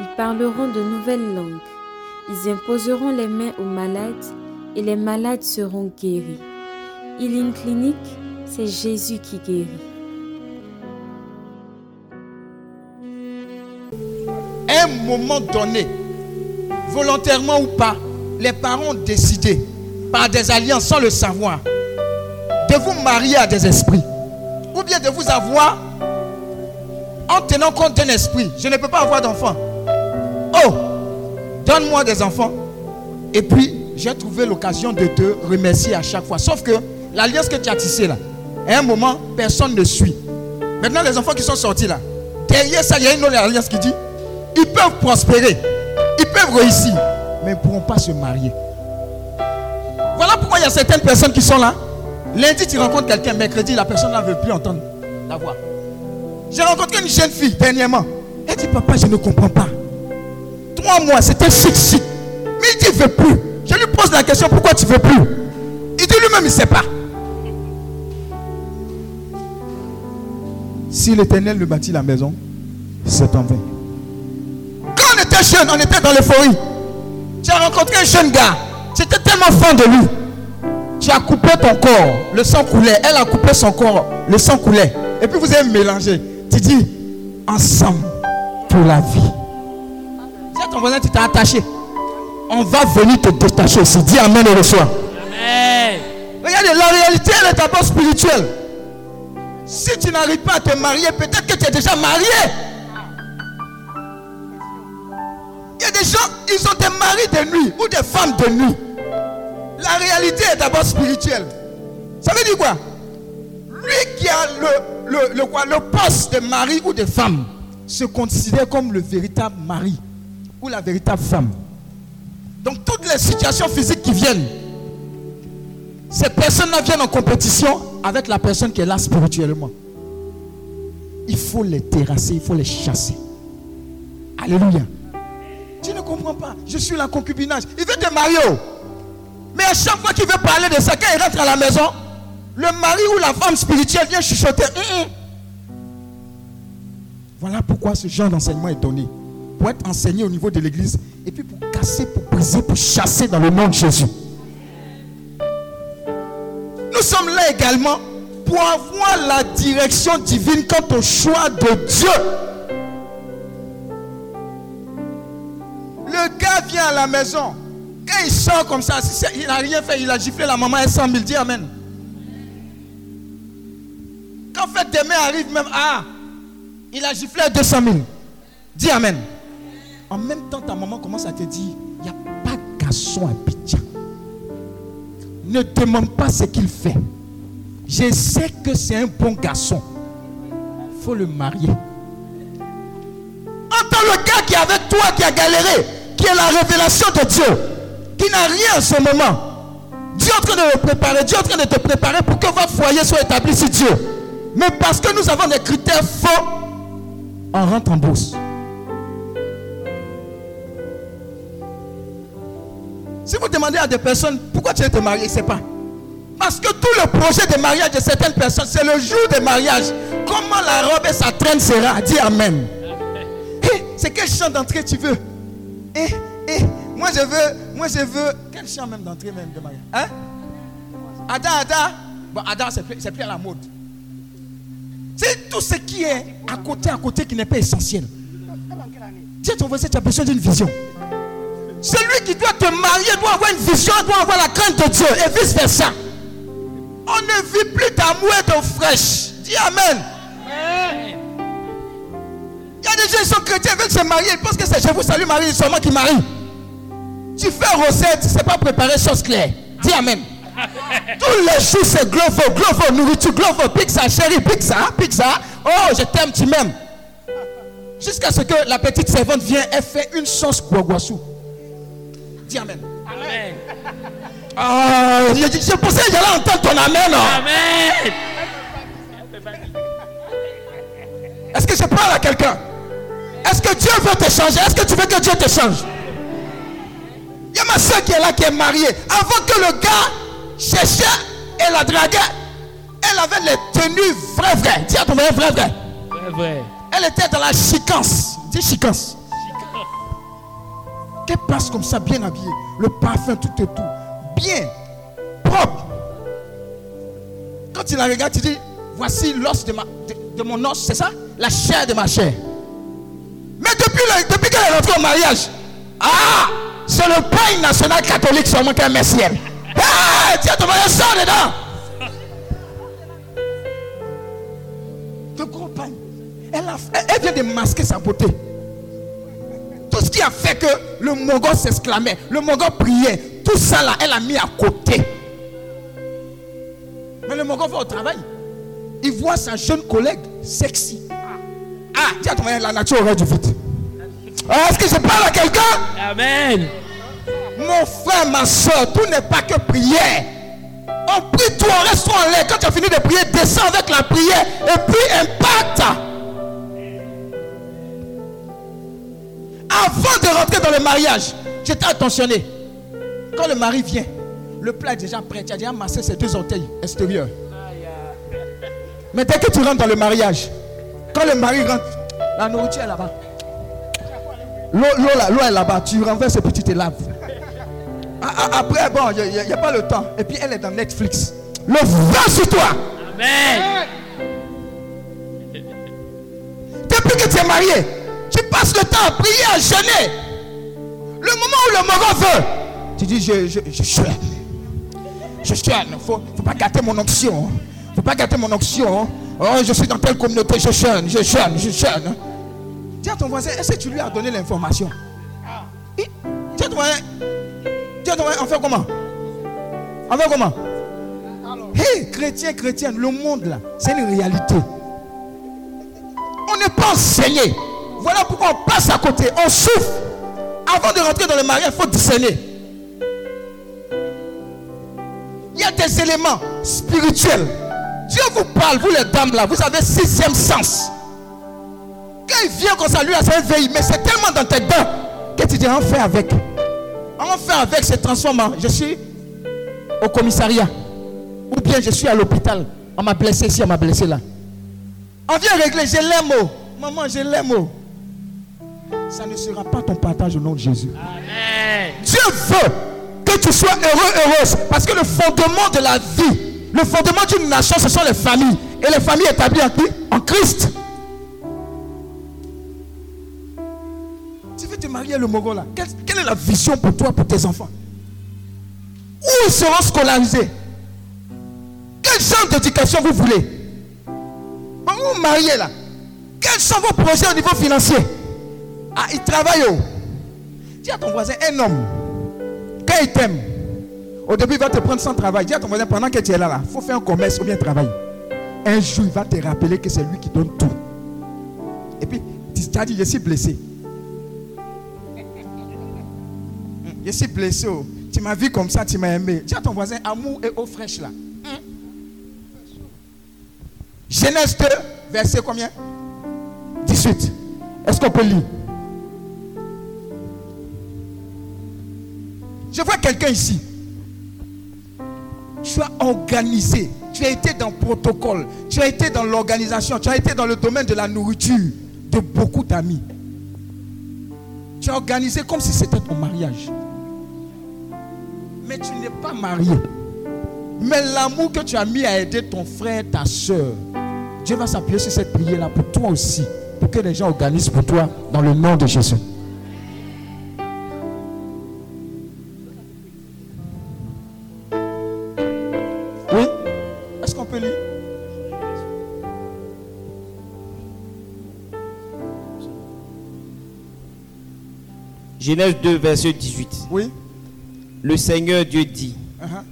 ils parleront de nouvelles langues, ils imposeront les mains aux malades et les malades seront guéris. Healing Clinic, c'est Jésus qui guérit. un moment donné, volontairement ou pas, les parents ont décidé, par des alliances sans le savoir, de vous marier à des esprits. Ou bien de vous avoir en tenant compte d'un esprit. Je ne peux pas avoir d'enfants. Donne-moi des enfants. Et puis, j'ai trouvé l'occasion de te remercier à chaque fois. Sauf que l'alliance que tu as tissée là, à un moment, personne ne suit. Maintenant, les enfants qui sont sortis là, derrière ça, il y a une autre alliance qui dit ils peuvent prospérer, ils peuvent réussir, mais ils ne pourront pas se marier. Voilà pourquoi il y a certaines personnes qui sont là. Lundi, tu rencontres quelqu'un, mercredi, la personne ne veut plus entendre la voix. J'ai rencontré une jeune fille dernièrement. Elle dit Papa, je ne comprends pas. Trois mois, c'était chic. Mais il dit Il ne veut plus. Je lui pose la question Pourquoi tu ne veux plus? Il dit lui-même Il ne sait pas. Si l'éternel ne bâtit la maison, c'est en vain. Quand on était jeune, on était dans l'euphorie. Tu as rencontré un jeune gars. Tu tellement fan de lui. Tu as coupé ton corps, le sang coulait. Elle a coupé son corps, le sang coulait. Et puis vous avez mélangé. Tu dis, ensemble pour la vie. Ton voisin, tu t'es attaché. On va venir te détacher aussi. Dis Amen et reçois. Amen. Regardez, la réalité, elle est d'abord spirituelle. Si tu n'arrives pas à te marier, peut-être que tu es déjà marié. Il y a des gens, ils ont des maris de nuit ou des femmes de nuit. La réalité est d'abord spirituelle. Ça veut dire quoi? Lui qui a le, le, le, quoi, le poste de mari ou de femme se considère comme le véritable mari la véritable femme. Donc toutes les situations physiques qui viennent, ces personnes-là viennent en compétition avec la personne qui est là spirituellement. Il faut les terrasser, il faut les chasser. Alléluia. Tu ne comprends pas. Je suis la concubinage. Il veut te marier. Mais à chaque fois qu'il veut parler de ça, quand il rentre à la maison, le mari ou la femme spirituelle vient chuchoter. Hum, hum. Voilà pourquoi ce genre d'enseignement est donné. Pour être enseigné au niveau de l'église. Et puis pour casser, pour briser, pour chasser dans le nom de Jésus. Nous sommes là également pour avoir la direction divine quant au choix de Dieu. Le gars vient à la maison. Quand il sort comme ça, il n'a rien fait, il a giflé la maman à 100 000. Dis Amen. Quand fait demain arrive même, ah, il a giflé à 200 000. Dis Amen. En même temps, ta maman commence à te dire, il n'y a pas de garçon à Abidjan. Ne demande pas ce qu'il fait. Je sais que c'est un bon garçon. Il faut le marier. Entends le gars qui est avec toi, qui a galéré, qui est la révélation de Dieu, qui n'a rien en ce moment. Dieu est en train de le préparer, Dieu est en train de te préparer pour que votre foyer soit établi sur Dieu. Mais parce que nous avons des critères faux, on rentre en bourse. Si vous demandez à des personnes pourquoi tu veux te marier, c'est pas. Parce que tout le projet de mariage de certaines personnes, c'est le jour de mariage. Comment la robe et sa traîne sera Dis Amen. Eh, c'est quel chant d'entrée tu veux? Eh, eh, moi je veux, moi je veux. Quel chant même d'entrée même de mariage? Hein? Ada, Ada. Bon, Ada, c'est plus, à la mode. C'est tout ce qui est à côté, à côté qui n'est pas essentiel. Tu es ton voisin, tu as besoin d'une vision. Celui qui doit te marier doit avoir une vision, doit avoir la crainte de Dieu et vice versa. On ne vit plus d'amour et d'eau fraîche. Dis Amen. Il y a des gens qui sont chrétiens, ils veulent se marier, ils pensent que c'est je vous salue Marie, seulement qui marie. Tu fais recette, tu ne sais pas préparer chose claire. Dis Amen. Tous les jours, c'est glovo, glovo, nourriture, glovo, pizza, chérie, pizza, pizza. Oh, je t'aime, tu m'aimes. Jusqu'à ce que la petite servante vienne, elle fait une sauce guaguassou. Dis Amen. Amen. Ah, je, pensais que j'allais entendre ton Amen. non? Amen. Est-ce que je parle à quelqu'un? Est-ce que Dieu veut te changer? Est-ce que tu veux que Dieu te change? Il y a ma soeur qui est là, qui est mariée. Avant que le gars cherchait et la draguait, elle avait les tenues vraies, vraies. Dis à ton vrai, vrai, vrai. Vrai, vrai. Elle était dans la chicance. Dis chicance. Qu'elle passe comme ça, bien habillée. Le parfum, tout et tout. Bien. Propre. Quand tu la regardes, tu dis Voici l'os de, mon os, c'est ça? La chair de ma chair. Mais depuis, le- depuis qu'elle est rentrée au mariage, ah C'est le pain national catholique seulement qu'elle met. Ah Tiens, ton mariage sort dedans. De gros pain. Elle vient de masquer sa beauté. Tout ce qui a fait que le Mongol s'exclamait, le Mongol priait, tout ça là, elle a mis à côté. Mais le Mongol va au travail. Il voit sa jeune collègue sexy. Ah, dis à ton la nature aurait du vite. Ah, Est-ce que je parle à quelqu'un? Amen. Mon frère, ma soeur, tout n'est pas que prière. On prie tout, on reste en l'air. Quand tu as fini de prier, descends avec la prière et puis impacte. Avant de rentrer dans le mariage, j'étais attentionné. Quand le mari vient, le plat est déjà prêt. Tu as déjà massé ses deux orteils extérieurs. Mais dès que tu rentres dans le mariage, quand le mari rentre, la nourriture est là-bas. L'eau est là-bas. Tu renverses et puis tu te laves. A- a- Après, bon, il n'y a, pas le temps. Et puis elle est dans Netflix. Le vent sur toi. Amen. Depuis que tu es marié, le temps à prier, à jeûner. Le moment où le moment veut, tu dis je, je, je jeûne. Je. Il ne faut, faut pas gâter mon onction. Faut pas gâter mon onction. Oh, je suis dans telle communauté, je jeûne, je jeûne, je jeûne. Dis à ton voisin, est-ce que tu lui as donné l'information? Et- Dis à ton voisin, dis à ton voisin, on fait comment? On fait comment? Hé, chrétien, chrétien, le monde là, c'est une réalité. On n'est pas enseigné. Voilà pourquoi on passe à côté. On souffre. Avant de rentrer dans le mariage, il faut discerner. Il y a des éléments spirituels. Dieu vous parle, vous les dames là, vous avez sixième sens. Quand il vient comme ça, lui, c'est un veille, mais c'est tellement dans tes dents que tu dis, on fait avec. On fait avec, se transforme. en, Je suis au commissariat. Ou bien je suis à l'hôpital. On m'a blessé ici, on m'a blessé là. On vient régler, je l'aime. Maman, je l'aime. Ça ne sera pas ton partage au nom de Jésus. Amen. Dieu veut que tu sois heureux, heureuse. Parce que le fondement de la vie, le fondement d'une nation, ce sont les familles. Et les familles établies en qui? En Christ. Tu veux te marier le Mogo là? Quelle, quelle est la vision pour toi, pour tes enfants? Où ils seront scolarisés? Quel genre d'éducation vous voulez? Bon, vous mariez là? Quels sont vos projets au niveau financier? Ah, ils travaillent où Dis à ton voisin, un homme, quand il t'aime, au début il va te prendre sans travail. Dis à ton voisin, pendant que tu es là, il faut faire un commerce ou bien travailler. Un jour, il va te rappeler que c'est lui qui donne tout. Et puis, tu as dit, je suis blessé. Je suis blessé. oh. Tu m'as vu comme ça, tu m'as aimé. Dis à ton voisin, amour et eau fraîche là. Hum. Genèse 2, verset combien? 18. Est-ce qu'on peut lire? Je vois quelqu'un ici. Tu as organisé. Tu as été dans le protocole. Tu as été dans l'organisation. Tu as été dans le domaine de la nourriture de beaucoup d'amis. Tu as organisé comme si c'était ton mariage. Mais tu n'es pas marié. Mais l'amour que tu as mis à aider ton frère, ta soeur, Dieu va s'appuyer sur cette prière-là pour toi aussi. Pour que les gens organisent pour toi dans le nom de Jésus. Genèse 2, verset 18. Oui Le Seigneur Dieu dit, Uh-huh.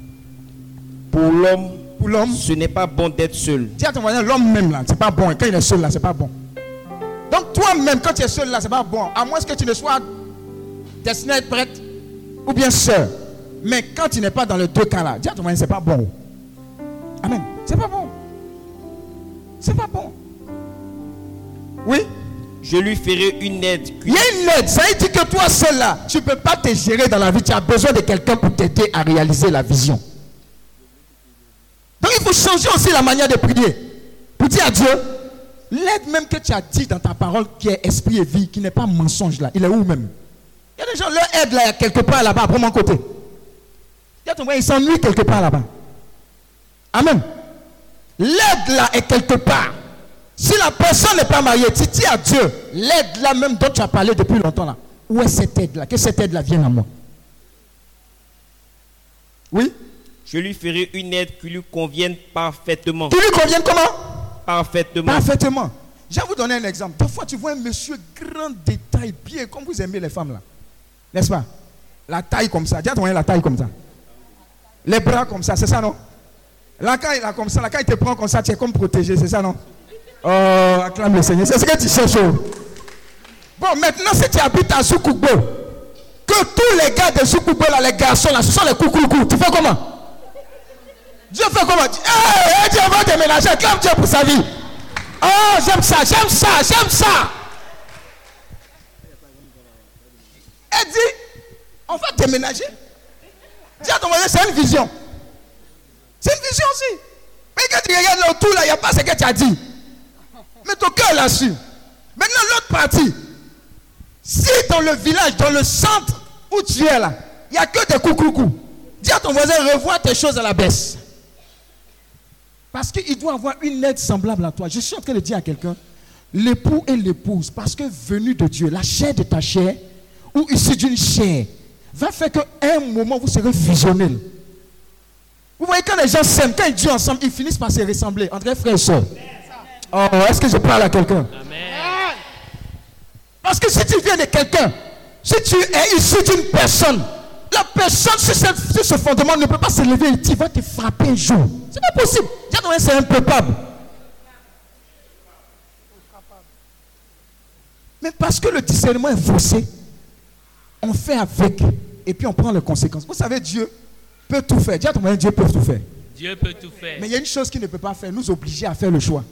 pour l'homme, Pour l'homme, ce n'est pas bon d'être seul. dis à ton voisin, l'homme même là, c'est pas bon. Quand il est seul là, c'est pas bon. Donc toi-même, quand tu es seul là, c'est pas bon. À moins que tu ne sois destiné à être prêtre ou bien sœur. Mais quand tu n'es pas dans les deux cas là, dis à ton moyen, c'est pas bon. Amen. C'est pas bon. C'est pas bon. Je lui ferai une aide. Il y a une aide. Ça veut dire que toi seul là, tu ne peux pas te gérer dans la vie. Tu as besoin de quelqu'un pour t'aider à réaliser la vision. Donc il faut changer aussi la manière de prier. Pour dire à Dieu, l'aide même que tu as dit dans ta parole qui est esprit et vie, qui n'est pas mensonge là, il est où même? Il y a des gens, leur aide là, il y a quelque part là-bas, à mon côté. Il y a ton ils s'ennuient quelque part là-bas. Amen. L'aide là est quelque part. Si la personne n'est pas mariée, tu dis à Dieu, l'aide là même dont tu as parlé depuis longtemps là, où est cette aide là? Que cette aide là vienne à moi? Oui Je lui ferai une aide qui lui convienne parfaitement. Qui lui convienne comment? Parfaitement. Parfaitement. Je vais vous donner un exemple. Parfois, tu vois un monsieur grand détail, bien comme vous aimez les femmes là. N'est-ce pas? La taille comme ça. Dis à ton la taille comme ça. Les bras comme ça, c'est ça non? La caille là comme ça, la caille te prend comme ça, tu es comme protégé, c'est ça non? Oh, acclame le Seigneur. C'est ce que tu cherches. oh. Bon, maintenant, si tu habites à Soukoubo, que tous les gars de Soukoubo, là, les garçons, là, ce sont les coucoucous, tu fais comment? Dieu fait comment? Hé, Dieu va déménager. Acclame Dieu pour sa vie. Oh, j'aime ça, j'aime ça, j'aime ça. Elle dit, on va déménager. Dis à ton voisin, c'est une vision. C'est une vision aussi. Mais quand tu regardes le tout là, il n'y a pas ce que tu as dit. Mais ton cœur là-dessus. Maintenant, l'autre partie. Si dans le village, dans le centre où tu es là, il n'y a que des coucoucous. Dis à ton voisin, revois tes choses à la baisse. Parce qu'il doit avoir une aide semblable à toi. Je suis en train de dire à quelqu'un, l'époux et l'épouse, parce que venu de Dieu, la chair de ta chair, ou issue d'une chair, va faire qu'à un moment, vous serez fusionnels. Vous voyez, quand les gens s'aiment, quand ils disent ensemble, ils finissent par se ressembler, entre frères et sœurs. Oh, est-ce que je parle à quelqu'un? Parce que si tu viens de quelqu'un, si tu es issu d'une personne, la personne sur ce, sur ce fondement ne peut pas se lever et tu vas te frapper un jour. C'est pas possible. C'est. Mais parce que le discernement est faussé, on fait avec et puis on prend les conséquences. Vous savez, Dieu peut tout faire. Dis à ton Dieu peut tout faire. Dieu peut tout faire. Mais il y a une chose qu'il ne peut pas faire, nous obliger à faire le choix.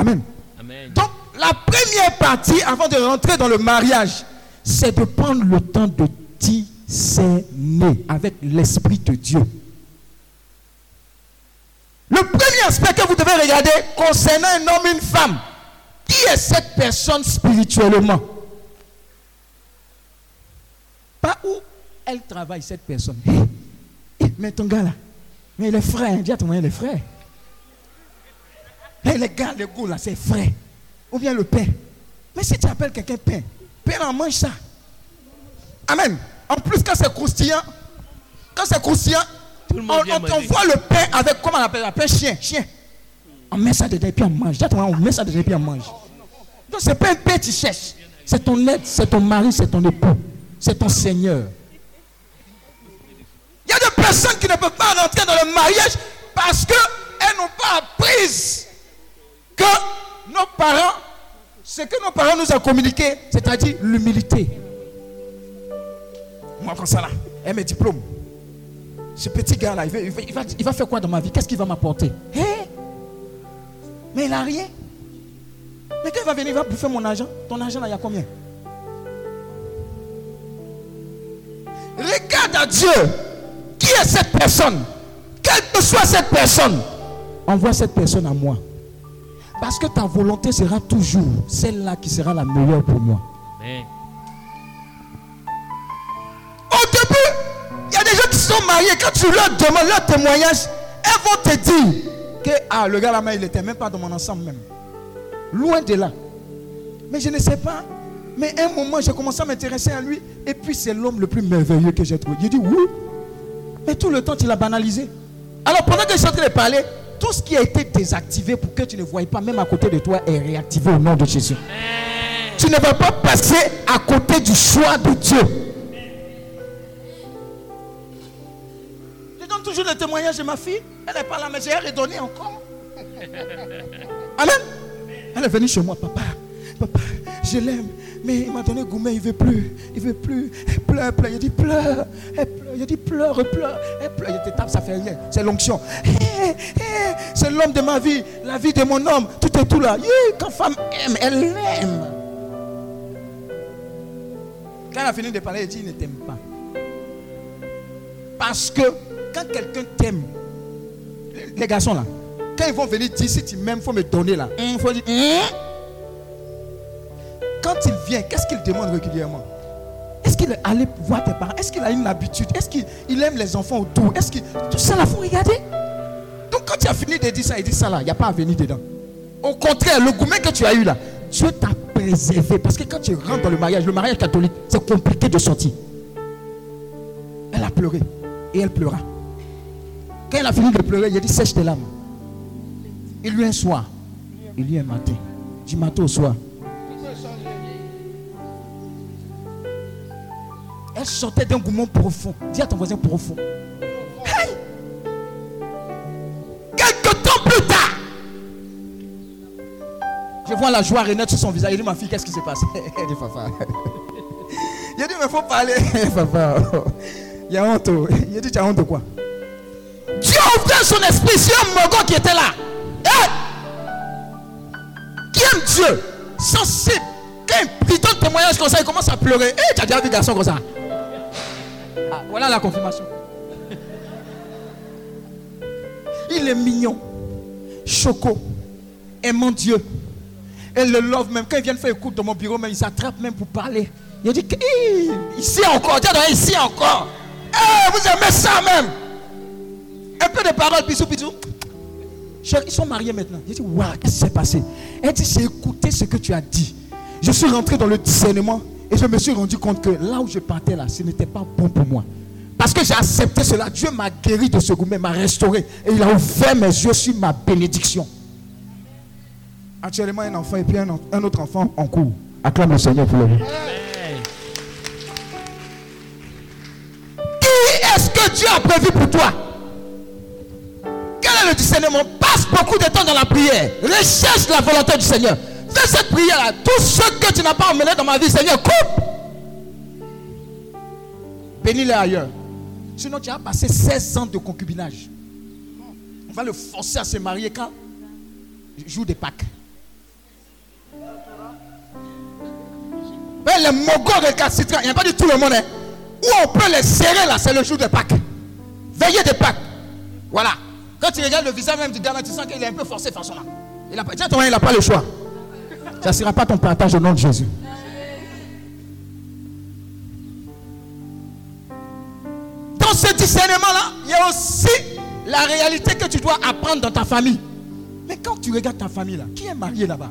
Amen. Amen. Donc, la première partie, avant de rentrer dans le mariage, c'est de prendre le temps de discerner avec l'Esprit de Dieu. Le premier aspect que vous devez regarder concernant un homme et une femme, qui est cette personne spirituellement? Pas où elle travaille, cette personne. Mais ton gars là, mais il est frère, dis à ton moyen, il est frère. Hé, les gars, les goûts là, c'est frère. Ou bien le pain. Mais si tu appelles quelqu'un pain, pain, on mange ça. Amen. En plus, quand c'est croustillant, quand c'est croustillant, le on, voit le pain avec, comment on appelle ça, pain chien, chien. On met ça dedans et puis on mange. On met ça dedans et puis on mange. Donc, c'est pas un pain que tu cherches. C'est ton aide, c'est ton mari, c'est ton époux, c'est ton Seigneur. Il y a des personnes qui ne peuvent pas rentrer dans le mariage parce qu'elles n'ont pas appris que nos parents, ce que nos parents nous ont communiqué, c'est-à-dire l'humilité. Moi, comme ça là, et mes diplômes. Ce petit gars-là, il il va- il va- faire quoi dans ma vie? Qu'est-ce qu'il va m'apporter? Hé Mais il n'a rien. Mais quand il va venir, il va bouffer mon argent. Ton argent là, il y a combien? Regarde à Dieu. Qui est cette personne? Quelle que soit cette personne, envoie cette personne à moi. Parce que ta volonté sera toujours celle-là qui sera la meilleure pour moi. Amen. Au début, il y a des gens qui sont mariés. Quand tu leur demandes leur témoignage, elles vont te dire que ah, le gars là, il n'était même pas dans mon ensemble même. Loin de là. Mais je ne sais pas. Mais un moment, j'ai commencé à m'intéresser à lui. Et puis, c'est l'homme le plus merveilleux que j'ai trouvé. J'ai dit oui. Mais tout le temps, tu l'as banalisé. Alors, pendant que je suis en train de parler, tout ce qui a été désactivé pour que tu ne voyais pas, même à côté de toi, est réactivé au nom de Jésus. Amen. Tu ne vas pas passer à côté du choix de Dieu. Je donne toujours le témoignage de ma fille. Elle n'est pas là, mais j'ai redonné encore. Amen. Elle est venue chez moi, papa, papa, je l'aime. Mais il m'a donné gourmet, il veut plus. Il veut plus. Elle pleure, elle pleure. Il dit pleure. Elle pleure. Il dit pleure, pleure. Elle pleure. Il te tape, ça fait rien. C'est l'onction. C'est l'homme de ma vie. La vie de mon homme. Tout est tout là. Hi, quand femme aime, elle l'aime. Quand elle a fini de parler, elle dit il ne t'aime pas. Parce que quand quelqu'un t'aime, les- garçons là, quand ils vont venir dire si tu m'aimes, il faut me donner là. Il faut dire. Hum. Quand il vient, qu'est-ce qu'il demande régulièrement? Est-ce qu'il est allé voir tes parents? Est-ce qu'il a une habitude? Est-ce qu'il il aime les enfants autour? Est-ce que tout ça là, faut regarder Donc quand tu as fini de dire ça, il dit ça là, il n'y a pas à venir dedans. Au contraire, le gourmet que tu as eu là, Dieu t'a préservé. Parce que quand tu rentres dans le mariage, le mariage catholique, c'est compliqué de sortir. Elle a pleuré et elle pleura. Quand elle a fini de pleurer, il a dit sèche tes larmes. Il lui un soir, il lui un matin, du matin au soir. Elle sortait d'un gourmand profond. Dis à ton voisin profond. Hey! Quelque temps plus tard, je vois la joie renaître sur son visage. Il dit, ma fille, qu'est-ce qui se passe? Elle dit, papa. Il dit, mais il faut parler. papa, il y a honte. Il dit, tu as honte de quoi? Dieu a ouvert son esprit sur un mogon qui était là. Hey! Qui aime Dieu, sensible. Quand il ton témoignage comme ça, il commence à pleurer. Hey, tu as déjà vu garçon comme ça? Ah, Voilà la confirmation. Il est mignon, choco, aimant Dieu. Elle le love même. Quand il vient faire écoute dans mon bureau, même, il s'attrape même pour parler. Il dit ici encore, ici encore. Eh, vous aimez ça même. Un peu de paroles, bisous, bisous. Ils sont mariés maintenant. J'ai dit, waouh, qu'est-ce qui s'est passé? Elle dit, j'ai écouté ce que tu as dit. Je suis rentré dans le discernement et je me suis rendu compte que là où je partais là, ce n'était pas bon pour moi. Parce que j'ai accepté cela. Dieu m'a guéri de ce gourmet, m'a restauré et il a ouvert mes yeux sur ma bénédiction. Actuellement, un enfant et puis un, autre enfant en cours. Acclame le Seigneur pour le Amen. Qui est-ce que Dieu a prévu pour toi? Quel est le discernement? Passe beaucoup de temps dans la prière. Recherche la volonté du Seigneur. Fais cette prière-là. Tout ce que tu n'as pas emmené dans ma vie, Seigneur, coupe. Bénis-les ailleurs. Sinon, tu as passé 16 ans de concubinage. On va le forcer à se marier quand Jour de Pâques. Mais les mogos récalcitrants, il n'y a pas du tout le monde. hein. Où on peut les serrer là, c'est le jour de Pâques. Veillée de Pâques. Voilà. Quand tu regardes le visage même du gars tu sens qu'il est un peu forcé façon là. Il a pas, tiens, toi, il n'a pas le choix. Ça ne sera pas ton partage au nom de Jésus. Dans ce discernement-là, il y a aussi la réalité que tu dois apprendre dans ta famille. Mais quand tu regardes ta famille là, qui est marié là-bas?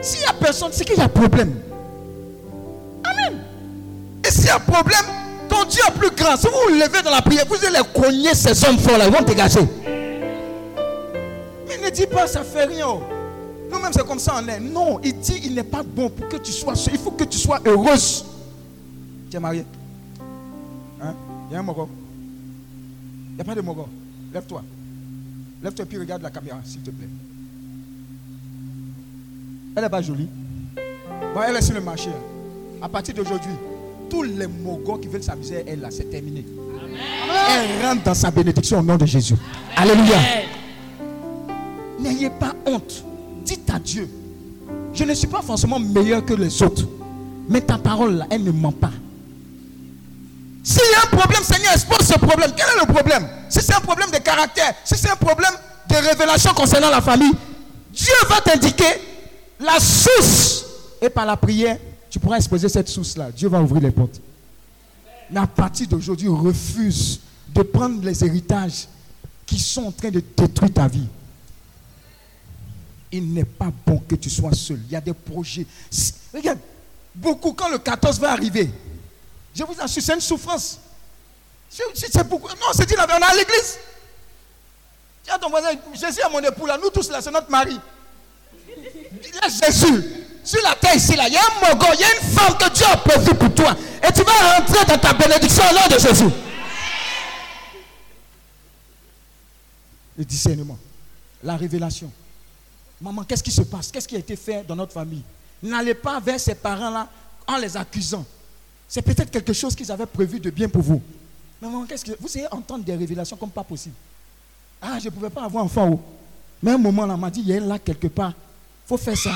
S'il n'y a personne, c'est qu'il y a problème. Amen. Et s'il y a problème, ton Dieu est plus grand. Si vous vous levez dans la prière, vous allez cogner ces hommes forts là, ils vont dégager. Mais ne dis pas, ça fait rien. Nous-mêmes, c'est comme ça on est. Non, il dit, il n'est pas bon pour que tu sois. Il faut que tu sois heureuse. Tu es marié Hein? Il y a un mogo Il n'y a pas de mogo. Lève-toi. Lève-toi et puis regarde la caméra, s'il te plaît. Elle n'est pas jolie. Bon, elle est sur le marché. À partir d'aujourd'hui, tous les mogos qui veulent s'amuser, elle là, c'est terminé. Elle rentre dans sa bénédiction au nom de Jésus. Alléluia. Amen. N'ayez pas honte. Dites à Dieu, je ne suis pas forcément meilleur que les autres. Mais ta parole là, elle ne ment pas. S'il y a un problème, Seigneur, expose ce problème. Quel est le problème? Si c'est un problème de caractère, si c'est un problème de révélation concernant la famille, Dieu va t'indiquer la source. Et par la prière, tu pourras exposer cette source-là. Dieu va ouvrir les portes. Mais à partir d'aujourd'hui, refuse de prendre les héritages qui sont en train de détruire ta vie. Il n'est pas bon que tu sois seul. Il y a des projets. Regarde, beaucoup, quand le 14 va arriver, je vous assure, c'est une souffrance. C'est- beaucoup. Non, c'est dit on est à l'église. Tiens ton voisin, Jésus est mon époux là, nous tous là, c'est notre mari. Laisse Jésus. Sur la terre ici là, il y a un mogo, il y a une femme que Dieu a prévue pour toi. Et tu vas rentrer dans ta bénédiction au nom de Jésus. Le discernement, la révélation, Maman, qu'est-ce qui se passe? Qu'est-ce qui a été fait dans notre famille? N'allez pas vers ces parents-là en les accusant. C'est peut-être quelque chose qu'ils avaient prévu de bien pour vous. Mais maman, qu'est-ce que. Vous savez entendre des révélations comme pas possible. Ah, je ne pouvais pas avoir enfant. Oh. Mais un moment là, m'a dit, il y a un quelque part. Il faut faire ça.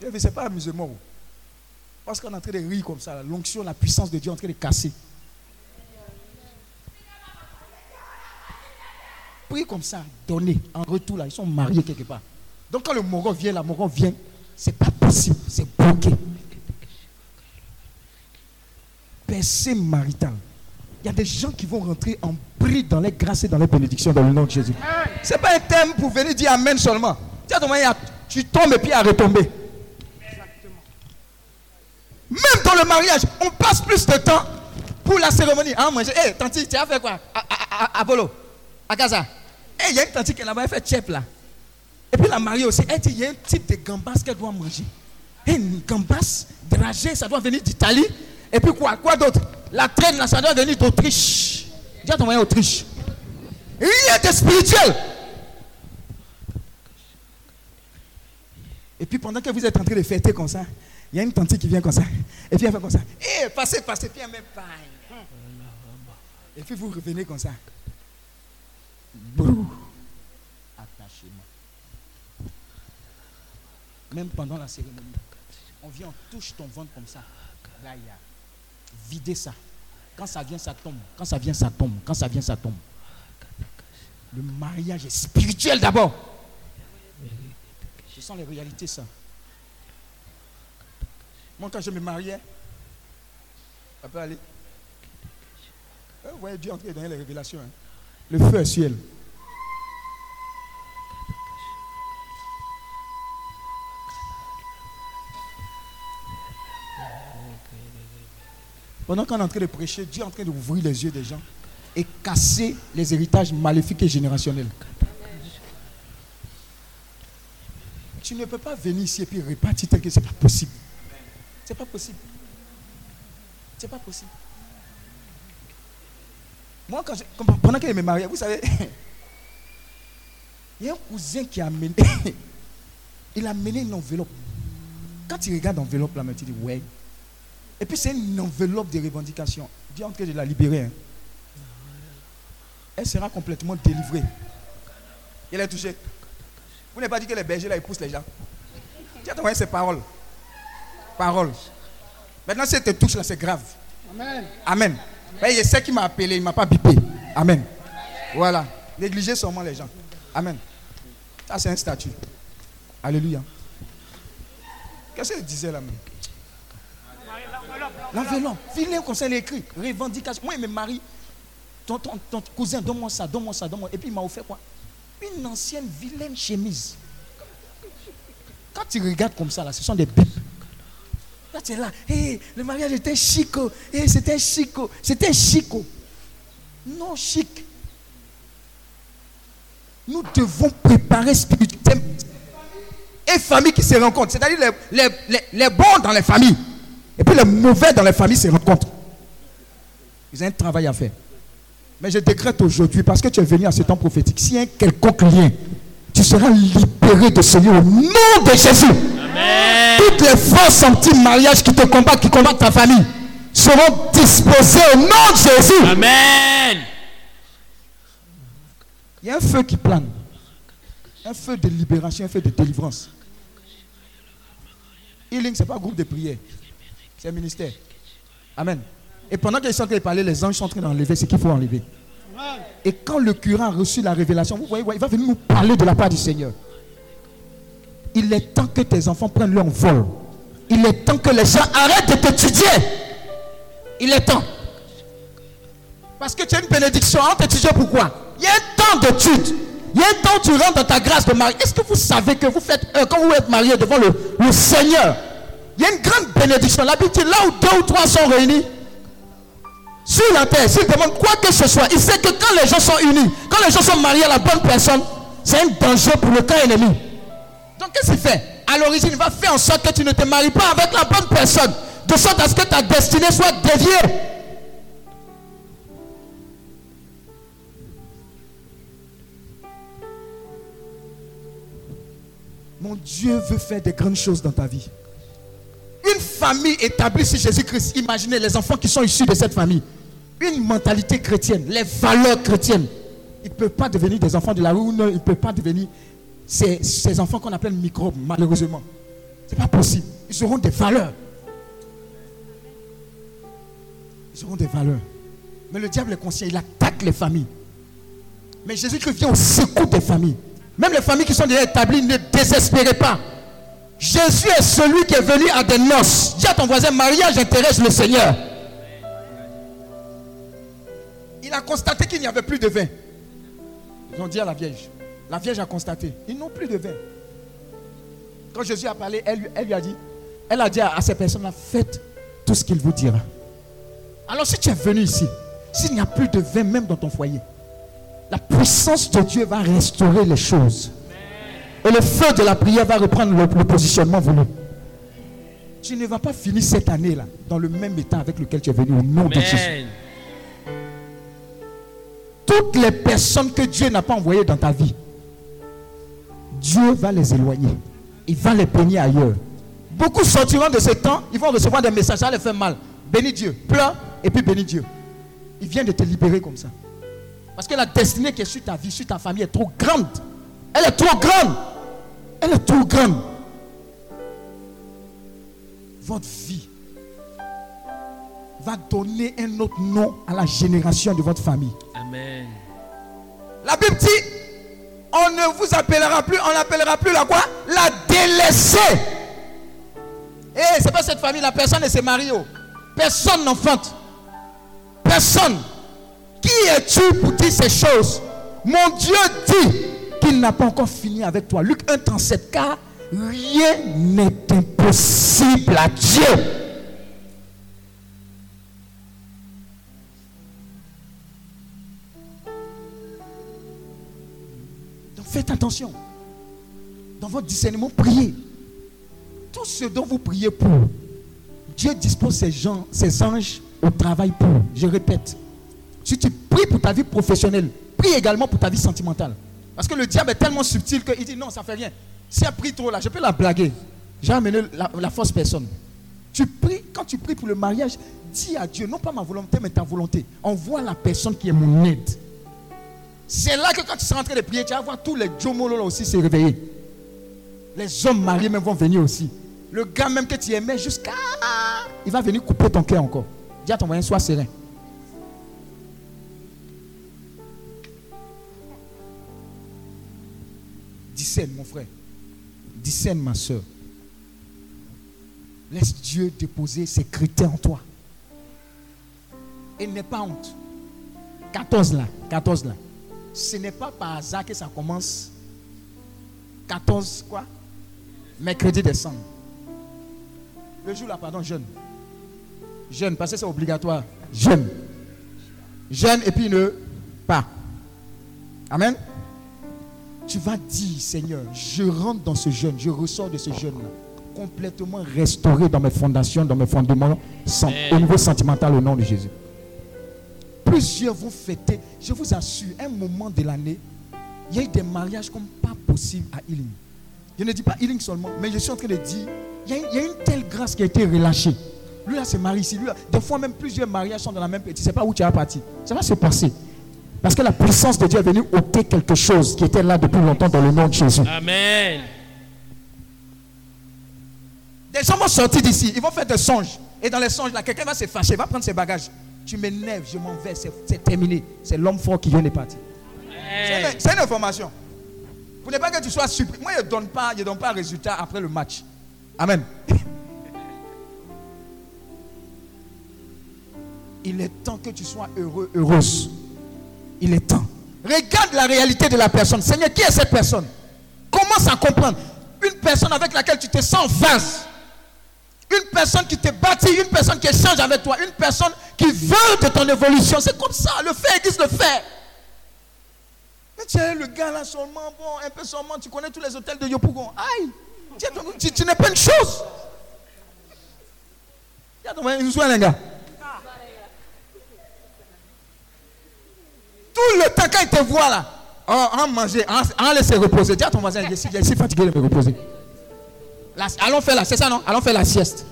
Ce n'est pas amusement. oh. Parce qu'on est en train de rire comme ça. L'onction, la puissance de Dieu est en train de casser. Prie comme ça, donnez. En retour, là, ils sont mariés quelque part. Donc quand le moron vient, la moron vient, c'est pas possible, c'est bloqué. Percée maritale. Il y a des gens qui vont rentrer en prix dans les grâces et dans les bénédictions dans le nom de Jésus. Ce n'est pas un thème pour venir dire Amen seulement. Tu, tombes et puis à retomber. Même dans le mariage, on passe plus de temps pour la cérémonie. Ah, manger. Hé, tanti, tu as fait quoi? À, à Bolo, à Gaza. Hé, il y a une tanti qui est là-bas, elle fait chef là. Et puis la mariée aussi, elle dit il y a un type de gambas qu'elle doit manger. Et une gambas dragée, ça doit venir d'Italie. Et puis quoi Quoi d'autre? La traîne là, ça doit venir d'Autriche. Dis à ton moyen Autriche. Rien de spirituel. Et puis pendant que vous êtes en train de fêter comme ça, il y a une tante qui vient comme ça. Et puis elle fait comme ça. Hé, passez, passez, puis elle met. Et puis vous revenez comme ça. Brou. Attachement. Même pendant la cérémonie. On vient, on touche ton ventre comme ça. Videz ça. Quand ça vient, ça tombe. Quand ça vient, ça tombe. Quand ça vient, ça tombe. Le mariage est spirituel d'abord. Ce sont les réalités, ça. Moi, quand je me mariais, ça peut aller. Euh, Vous voyez Dieu entrer dans les révélations. hein. Le feu est ciel. Pendant qu'on est en train de prêcher, Dieu est en train d'ouvrir les yeux des gens et casser les héritages maléfiques et générationnels. Tu ne peux pas venir ici et puis repartir tel que c'est pas possible. C'est pas possible. C'est pas possible. Moi, quand je- pendant qu'elle me mariait, vous savez, il y a un cousin qui a amené, il a amené une enveloppe. Quand tu regardes l'enveloppe là, tu dis, ouais. Et puis c'est une enveloppe de revendication. Dieu est en train de la libérer. hein. Elle sera complètement délivrée. Il est touché. Vous n'avez pas dit que les bergers là, ils poussent les gens. Tu as envoyé ces paroles. Paroles. Maintenant, si elle te touche là, c'est grave. Amen. Amen. Mais il sait qui m'a appelé, il ne m'a pas bipé. Amen. Voilà. Négligez seulement les gens. Amen. Ça, c'est un statut. Alléluia. Qu'est-ce qu'il disait là même L'enveloppe. Vilain comme ça, il est écrit. Revendication. Moi, il me marie. Ton, cousin, donne-moi ça, donne-moi ça, donne-moi. Et puis, il m'a offert quoi? Une ancienne vilaine chemise. Quand tu regardes comme ça, là, ce sont des bibles. Là, tu es là. Hé, le mariage était chico. Hé, c'était chico. C'était chico. Non, chic. Nous devons préparer spirituellement. Et familles qui se rencontrent. C'est-à-dire les, bons dans les familles. Et puis les mauvais dans les familles se rencontrent. Ils ont un travail à faire. Mais je décrète aujourd'hui, parce que tu es venu à ce temps prophétique, a un quelconque lien, tu seras libéré de ce lien au nom de Jésus. Toutes les forces anti-mariage qui te combattent, qui combattent ta famille, seront disposées au nom de Jésus. Amen. Il y a un feu qui plane. Un feu de libération, un feu de délivrance. Healing, ce n'est pas un groupe de prière. C'est un ministère. Amen. Et pendant qu'ils sont en train de parler, les anges sont en train d'enlever ce qu'il faut enlever. Et quand le curé a reçu la révélation, vous voyez, il va venir nous parler de la part du Seigneur. Il est temps que tes enfants prennent leur vol. Il est temps que les gens arrêtent de t'étudier. Il est temps. Parce que tu as une bénédiction. On t'étudie pourquoi? Il y a un temps d'étude. Il y a un temps où tu rentres dans ta grâce de mari. Est-ce que vous savez que vous faites, euh, quand vous êtes marié devant le, Seigneur, il y a une grande bénédiction. L'habitude, là où deux ou trois sont réunis, sur la terre, s'il demande quoi que ce soit, il sait que quand les gens sont unis, quand les gens sont mariés à la bonne personne, c'est un danger pour le camp ennemi. Donc qu'est-ce qu'il fait? À l'origine, il va faire en sorte que tu ne te maries pas avec la bonne personne, de sorte à ce que ta destinée soit déviée. Mon Dieu veut faire des grandes choses dans ta vie. Une famille établie sur Jésus-Christ, imaginez les enfants qui sont issus de cette famille. Une mentalité chrétienne, les valeurs chrétiennes. Ils ne peuvent pas devenir des enfants de la rue, non, ils ne peuvent pas devenir ces, ces enfants qu'on appelle microbes, malheureusement. Ce n'est pas possible. Ils auront des valeurs. Ils auront des valeurs. Mais le diable est conscient, il attaque les familles. Mais Jésus-Christ vient au secours des familles. Même les familles qui sont déjà établies, ne désespérez pas. Jésus est celui qui est venu à des noces. Dis à ton voisin, mariage intéresse le Seigneur. Il a constaté qu'il n'y avait plus de vin. Ils ont dit à la Vierge. La Vierge a constaté, ils n'ont plus de vin. Quand Jésus a parlé, elle, lui- a dit, elle a dit à ces personnes-là, faites tout ce qu'il vous dira. Alors si tu es venu ici, s'il n'y a plus de vin même dans ton foyer, la puissance de Dieu va restaurer les choses. Et le feu de la prière va reprendre le, le positionnement voulu. Tu ne vas pas finir cette année-là dans le même état avec lequel tu es venu au nom de Jésus. Toutes les personnes que Dieu n'a pas envoyées dans ta vie, Dieu va les éloigner. Il va les peigner ailleurs. Beaucoup sortiront de ce temps, ils vont recevoir des messages, ça les faire mal. Bénis Dieu, pleure et puis bénis Dieu. Il vient de te libérer comme ça. Parce que la destinée qui est sur ta vie, sur ta famille est trop grande. Elle est trop grande. Elle est trop grande. Votre vie va donner un autre nom à la génération de votre famille. Amen. La Bible dit, on ne vous appellera plus, on n'appellera plus la quoi? La délaissée. Eh, c'est pas cette famille, la personne ne s'est mariée. oh. Personne n'enfante. Personne. Qui es-tu pour dire ces choses? Mon Dieu dit qu'il n'a pas encore fini avec toi. Luc 1, 37. Car rien n'est impossible à Dieu. Donc faites attention. Dans votre discernement, priez. Tout ce dont vous priez pour, Dieu dispose ses, gens, ses anges au travail pour. Je répète. Si tu pries pour ta vie professionnelle, prie également pour ta vie sentimentale. Parce que le diable est tellement subtil qu'il dit non, ça fait rien. Si elle prie trop là, je peux la blaguer. J'ai amené la, fausse personne. Tu pries, quand tu pries pour le mariage, dis à Dieu, non pas ma volonté, mais ta volonté. Envoie la personne qui est mon aide. C'est là que quand tu seras en train de prier, tu vas voir tous les Jomolo aussi se réveiller. Les hommes mariés même vont venir aussi. Le gars même que tu aimais jusqu'à... Il va venir couper ton cœur encore. Dis à ton voisin, sois serein. Discerne mon frère. Discerne ma soeur. Laisse Dieu déposer ses critères en toi. Et n'aie pas honte. 14 là, 14 là. Ce n'est pas par hasard que ça commence 14 quoi? Mercredi décembre. Le jour là, pardon, jeune. Jeune, parce que c'est obligatoire. Jeune. Jeune et puis ne pas. Amen? Tu vas dire, Seigneur, je rentre dans ce jeûne, je ressors de ce jeûne-là, complètement restauré dans mes fondations, dans mes fondements, au niveau sentimental, au nom de Jésus. Plusieurs vont fêter, je vous assure, un moment de l'année, il y a eu des mariages comme pas possible à Healing. Je ne dis pas Healing seulement, mais je suis en train de dire, il y a, une- il y a une telle grâce qui a été relâchée. Lui là se marie ici, lui là, des fois même plusieurs mariages sont dans la même petite, tu ne sais pas où tu vas partir. Ça va se passer. Parce que la puissance de Dieu est venue ôter quelque chose qui était là depuis longtemps dans le nom de Jésus. Amen. Des gens vont sortir d'ici, ils vont faire des songes. Et dans les songes, là, quelqu'un va se fâcher, va prendre ses bagages. Tu m'énerves, je m'en vais, c'est terminé. C'est l'homme fort qui vient de partir. C'est Amen. une, c'est une information. Pour ne pas que tu sois surpris. Moi, je ne donne pas, je donne pas résultat après le match. Amen. Il est temps que tu sois heureux, heureuse. Il est temps. Regarde la réalité de la personne. Seigneur, qui est cette personne? Commence à comprendre. Une personne avec laquelle tu te sens en phase. Une personne qui te bâtit, une personne qui échange avec toi, une personne qui veut de ton évolution. C'est comme ça. Le fait existe le fait. Mais tu es le gars là seulement, bon, un peu seulement, tu connais tous les hôtels de Yopougon. Aïe, tu, es- tu- tu n'es pas une chose. Il y a les gars. Tout le temps, quand il te voit là, Oh, on manger, on laisser reposer. Dis à ton voisin, je suis, fatigué de me reposer. Allons faire la, c'est ça non? Allons faire la sieste.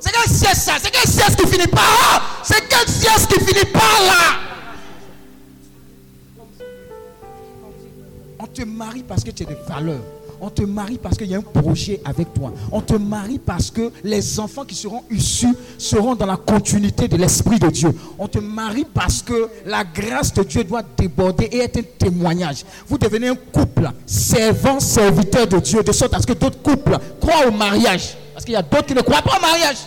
C'est quelle sieste ça? C'est quelle sieste qui finit par là? C'est quelle sieste qui finit par là? On te marie parce que tu as des valeurs. On te marie parce qu'il y a un projet avec toi. On te marie parce que les enfants qui seront issus seront dans la continuité de l'Esprit de Dieu. On te marie parce que la grâce de Dieu doit déborder et être un témoignage. Vous devenez un couple servant, serviteur de Dieu, de sorte à ce que d'autres couples croient au mariage. Parce qu'il y a d'autres qui ne croient pas au mariage.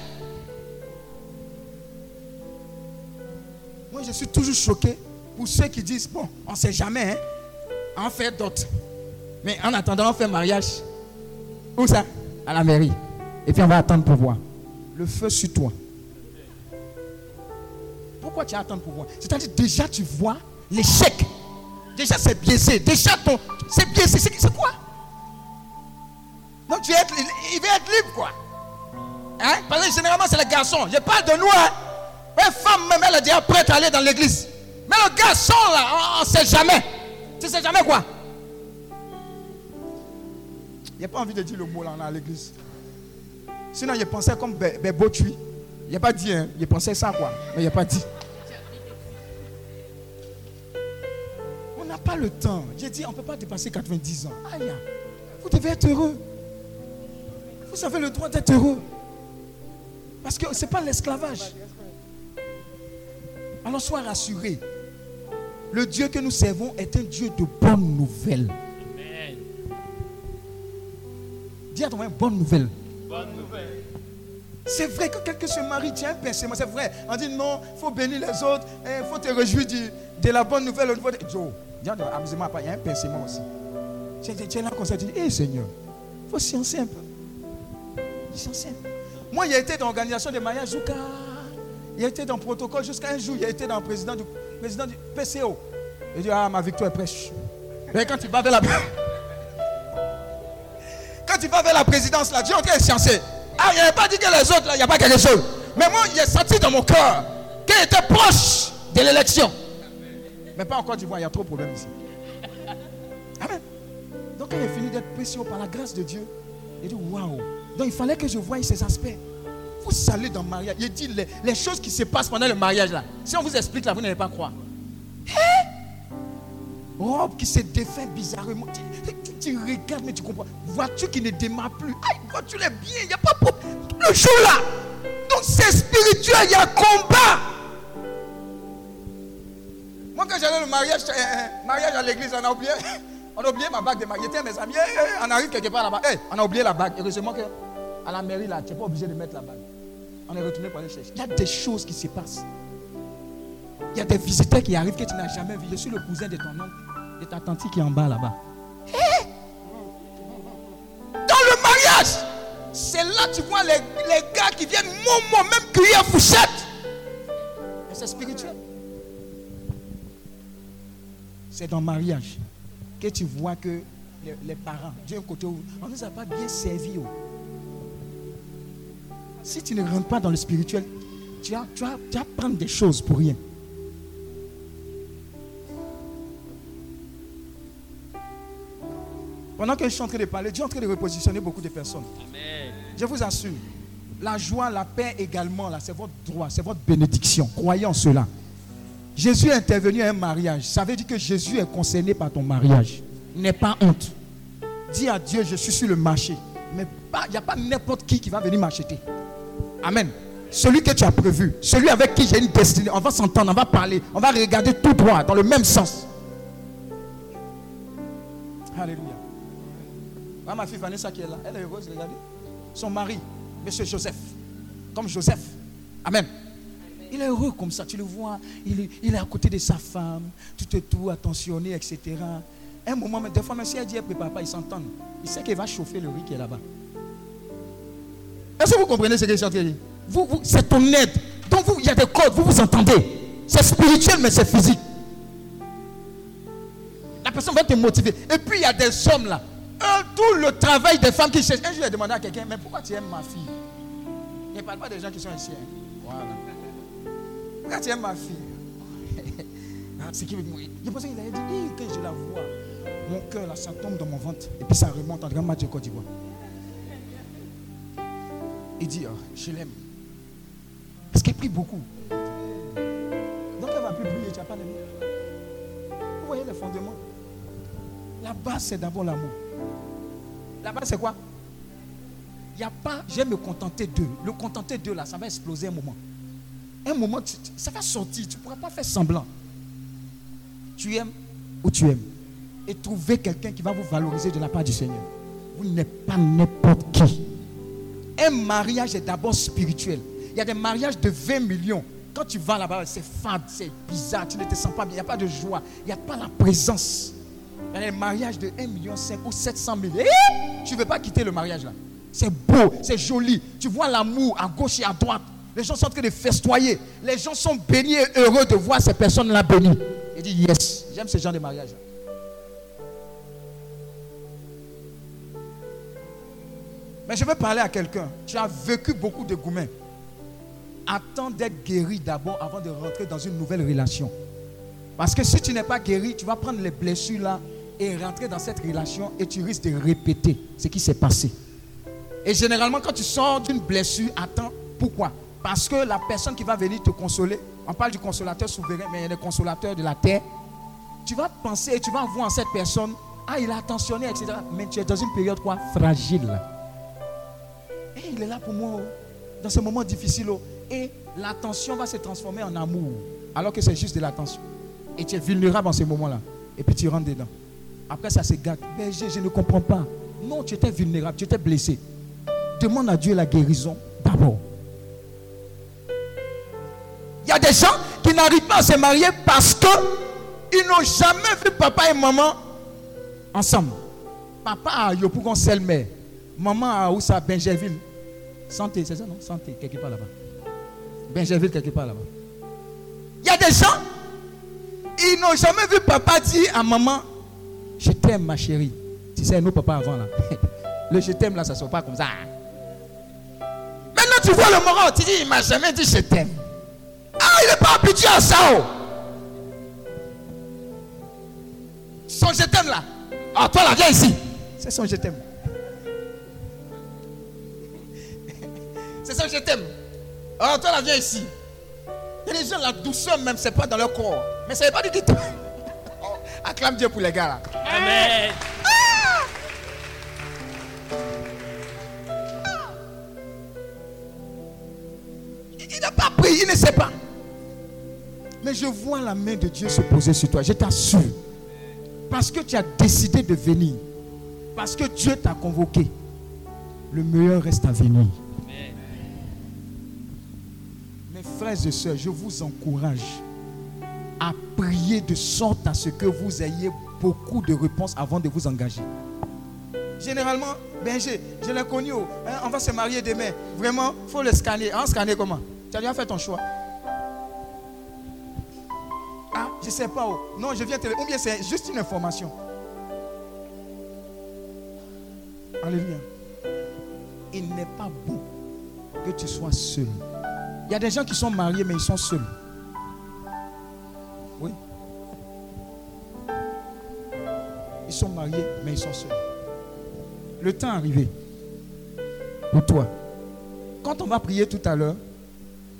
Moi, je suis toujours choqué pour ceux qui disent, bon, on ne sait jamais, hein, on fait d'autres. Mais en attendant, on fait mariage. Où ça? À la mairie. Et puis on va attendre pour voir. Le feu sur toi. Pourquoi tu attends pour voir? C'est-à-dire déjà tu vois l'échec. Déjà c'est biaisé. Déjà ton... C'est biaisé. C'est quoi? Donc tu être, il va être libre quoi. Hein? Parce que généralement c'est les garçons. Je parle de nous. Hein? Une femme même elle est déjà prête à aller dans l'église. Mais le garçon là, on ne sait jamais. Tu sais jamais quoi? A pas envie de dire le mot là, à l'église. Sinon, il pensait comme Bé- Bébo Tui. Il n'a pas dit, hein. il pensait ça quoi. Mais il n'a pas dit. On n'a pas le temps. J'ai dit, on ne peut pas dépasser 90 ans. Aïe, vous devez être heureux. Vous avez le droit d'être heureux. Parce que ce n'est pas l'esclavage. Alors sois rassuré. Le Dieu que nous servons est un Dieu de bonnes nouvelles. Dis à ton voisin, bonne nouvelle. Bonne nouvelle. C'est vrai que quelqu'un se marie, tu as un pincement, c'est vrai. On dit non, il faut bénir les autres, il faut te réjouir de la bonne nouvelle au niveau de. Joe, dis à ton amusement, il y a un pincement aussi. Tu es- tu là comme ça, tu dis, hé Seigneur, il faut sciencer un peu. Sciencer un peu. Moi, il a été dans l'organisation des mariages jusqu'à. Il été dans le protocole jusqu'à un jour, il a été dans le président du, président du PCO. Il dit, ah, ma victoire est prêche. Mais quand il va vers la. Quand tu vas vers la présidence, là, tu es en. Ah, il n'avait pas dit que les autres, là, il n'y a pas quelque chose. Mais moi, j'ai senti dans mon cœur qu'il était proche de l'élection. Mais pas encore du d'Ivoire, il y a trop de problèmes ici. Amen. Donc, il est fini d'être précieux par la grâce de Dieu, il dit Waouh. Donc, il fallait que je voie ces aspects. Vous allez dans le mariage. Il dit les, choses qui se passent pendant le mariage, là. Si on vous explique, là, vous n'allez pas croire. Hein? Robe qui se défait bizarrement. Tu, regardes, mais tu comprends. Voiture qui ne démarre plus? Aïe, voiture est bien, il n'y a pas de problème. Le jour là. Donc c'est spirituel, il y a combat. Moi, quand j'allais au mariage, euh, euh, mariage à l'église, on a oublié. On a oublié ma bague de mariage. J'étais mes amis. eh, eh, on arrive quelque part là-bas. Eh, on a oublié la bague. Heureusement que à la mairie, là, tu n'es pas obligé de mettre la bague. On est retourné pour aller chercher. Il y a des choses qui se passent. Il y a des visiteurs qui arrivent que tu n'as jamais vu. Je suis le cousin de ton oncle, de ta tante qui est en bas là-bas. Eh! Dans le mariage, c'est là que tu vois les, les gars qui viennent moment même cueillir à fourchette. Et c'est spirituel. C'est dans le mariage que tu vois que les, les parents, d'un côté, on ne nous a pas bien servi. oh. Si tu ne rentres pas dans le spirituel, tu vas, tu tu vas prendre des choses pour rien. Pendant que je suis en train de parler, Dieu est en train de repositionner beaucoup de personnes. Amen. Je vous assure, la joie, la paix également, là, c'est votre droit, c'est votre bénédiction. Croyez en cela. Jésus est intervenu à un mariage. Ça veut dire que Jésus est concerné par ton mariage. N'aie pas honte. Dis à Dieu, je suis sur le marché. Mais il n'y a pas n'importe qui qui va venir m'acheter. Amen. Celui que tu as prévu, celui avec qui j'ai une destinée, on va s'entendre, on va parler, on va regarder tout droit, dans le même sens. Alléluia. Voilà ma fille Vanessa qui est là. Elle est heureuse, regardez. Son mari, monsieur Joseph. Comme Joseph. Amen. Il est heureux comme ça. Tu le vois. Il est, à côté de sa femme. Tout est tout attentionné, etc. Un moment, mais des fois, même si elle dit, prépare pas, ils s'entendent. Il sait qu'il va chauffer le riz qui est là-bas. Est-ce que vous comprenez ce que je suis en train de dire? Vous, vous, C'est ton aide. Donc, vous, il y a des codes, vous vous entendez. C'est spirituel, mais c'est physique. La personne va te motiver. Et puis, il y a des hommes là. Tout le travail des femmes qui cherchent. Un jour, j'ai demandé à quelqu'un, mais pourquoi tu aimes ma fille? Il ne parle pas des gens qui sont ici. Voilà. Pourquoi tu aimes ma fille? Ah, C'est qui dire, Je pensais qu'il avait dit, Hé, quand je la vois, Mon cœur, là, ça tombe dans mon ventre. Et puis ça remonte en grand match de Côte d'Ivoire. Il dit, oh, je l'aime. Parce qu'il prie beaucoup. Donc elle va plus prier, tu n'as pas d'amour. Vous voyez les fondements? La base, c'est d'abord l'amour. La base, c'est quoi? Il n'y a pas, je vais me contenter d'eux. Le contenter d'eux, là, ça va exploser un moment. Un moment, ça va sortir. Tu ne pourras pas faire semblant. Tu aimes ou tu aimes. Et trouver quelqu'un qui va vous valoriser de la part du Seigneur. Vous n'êtes pas n'importe qui. Un mariage est d'abord spirituel. Il y a des mariages de 20 millions. Quand tu vas là-bas, c'est fade, c'est bizarre, tu ne te sens pas bien, il n'y a pas de joie, il n'y a pas la présence. Il y a des mariages de 1 million 5 ou 700 000. Eh, tu ne veux pas quitter le mariage là. C'est beau, c'est joli. Tu vois l'amour à gauche et à droite. Les gens sont en train de festoyer. Les gens sont bénis et heureux de voir ces personnes-là bénies. Il dit, yes, j'aime ce genre de mariage. Mais je veux parler à quelqu'un. Tu as vécu beaucoup de gourmets. Attends d'être guéri d'abord avant de rentrer dans une nouvelle relation. Parce que si tu n'es pas guéri, tu vas prendre les blessures là et rentrer dans cette relation et tu risques de répéter ce qui s'est passé. Et généralement, quand tu sors d'une blessure, attends. Pourquoi? Parce que la personne qui va venir te consoler, on parle du consolateur souverain, mais il y a des consolateurs de la terre. Tu vas penser et tu vas voir en cette personne, ah, il a attentionné, etc. Mais tu es dans une période quoi Fragile. Et il est là pour moi, oh, dans ce moment difficile. oh. Et l'attention va se transformer en amour, alors que c'est juste de l'attention. Et tu es vulnérable en ce moment-là. Et puis tu rentres dedans. Après, ça se gâte. Mais je, ne comprends pas. Non, tu étais vulnérable, tu étais blessé. Demande à Dieu la guérison d'abord. Il y a des gens qui n'arrivent pas à se marier parce qu'ils n'ont jamais vu papa et maman ensemble. Papa a Yopougon Selmer. Maman a ça? Benjerville. Santé, c'est ça non? Santé, quelque part là-bas. Benjerville, quelque part là-bas. Il y a des gens, ils n'ont jamais vu papa dire à maman Je t'aime, ma chérie. Tu sais, nous, papa, avant là. Le je t'aime là, ça ne sort pas comme ça. Maintenant, tu vois le moral, tu dis Il m'a jamais dit je t'aime. Ah, il n'est pas habitué à ça. oh. Son je t'aime là. Ah, toi là, viens ici. C'est son je t'aime. C'est son je t'aime. Ah, toi là, viens ici. A des gens, la douceur même, c'est pas dans leur corps. Mais ça ne veut pas dire qu'ils t'aiment. Acclame Dieu pour les gars là. Amen. Il n'a pas pris, il ne sait pas. Mais je vois la main de Dieu se poser sur toi. Je t'assure. Parce que tu as décidé de venir. Parce que Dieu t'a convoqué. Le meilleur reste à venir. Mes frères et sœurs, je vous encourage prier de sorte à ce que vous ayez beaucoup de réponses avant de vous engager. Généralement, ben je, l'ai connu, oh, hein, on va se marier demain. Vraiment, il faut le scanner. On scanner comment? Tu as déjà fait ton choix. Ah, je ne sais pas. oh. Non, je viens te... Ou bien c'est juste une information. Alléluia. Il n'est pas bon que tu sois seul. Il y a des gens qui sont mariés, mais ils sont seuls. Oui. Ils sont mariés, mais ils sont seuls. Le temps est arrivé pour toi. Quand on va prier tout à l'heure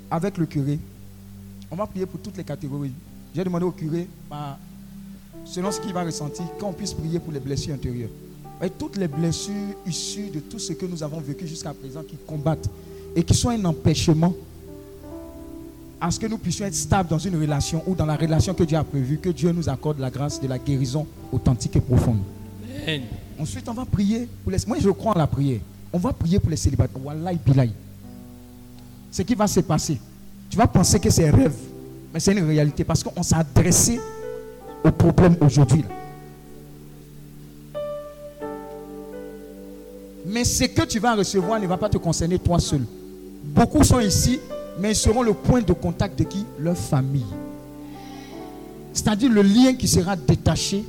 avec le curé, on va prier pour toutes les catégories. J'ai demandé au curé, bah, selon ce qu'il va ressentir, qu'on puisse prier pour les blessures intérieures. Et toutes les blessures issues de tout ce que nous avons vécu jusqu'à présent qui combattent et qui sont un empêchement à ce que nous puissions être stables dans une relation ou dans la relation que Dieu a prévue, que Dieu nous accorde la grâce de la guérison authentique et profonde. Amen. Ensuite, on va prier pour les. Moi, je crois en la prière. On va prier pour les célibataires. Wallahi bilahi. Ce qui va se passer, tu vas penser que c'est un rêve, mais c'est une réalité parce qu'on s'est adressé au problème aujourd'hui. Mais ce que tu vas recevoir ne va pas te concerner toi seul. Beaucoup sont ici, mais ils seront le point de contact de qui? Leur famille. C'est-à-dire le lien qui sera détaché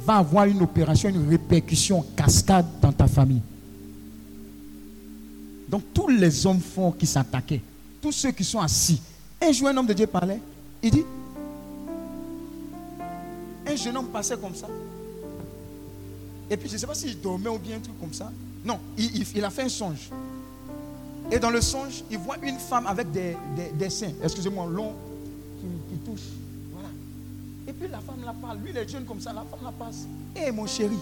va avoir une opération, une répercussion cascade dans ta famille. Donc tous les hommes forts qui s'attaquaient, tous ceux qui sont assis, un jour un homme de Dieu parlait, il dit, un jeune homme passait comme ça. Et puis je ne sais pas s'il dormait ou bien un truc comme ça. Non, il, il- il a fait un songe. Et dans le songe, il voit une femme avec des, seins, excusez-moi, longs, qui, qui touchent. Voilà. Et puis la femme la parle. Lui, il est jeune comme ça. La femme la passe. Hé, mon chéri.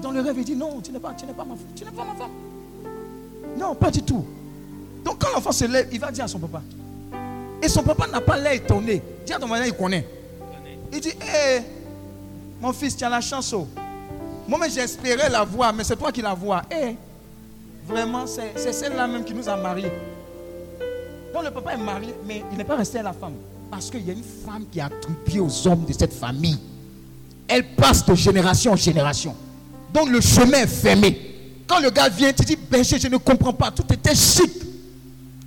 Dans le rêve, il dit Non, tu n'es pas, tu pas ma tu n'es pas ma femme. Non, pas du tout. Donc quand l'enfant se lève, il va dire à son papa. Et son papa n'a pas l'air étonné. Dis à ton voisin, il connaît. Il dit Hé, mon fils, tu as la chance. oh. Moi-même, j'espérais la voir, mais c'est toi qui la vois. Hé, vraiment, c'est celle-là même qui nous a mariés. Donc le papa est marié, mais il n'est pas resté à la femme. Parce qu'il y a une femme qui a attribué aux hommes de cette famille. Elle passe de génération en génération. Donc le chemin est fermé. Quand le gars vient, tu dis, berger, je ne comprends pas. Tout était chic.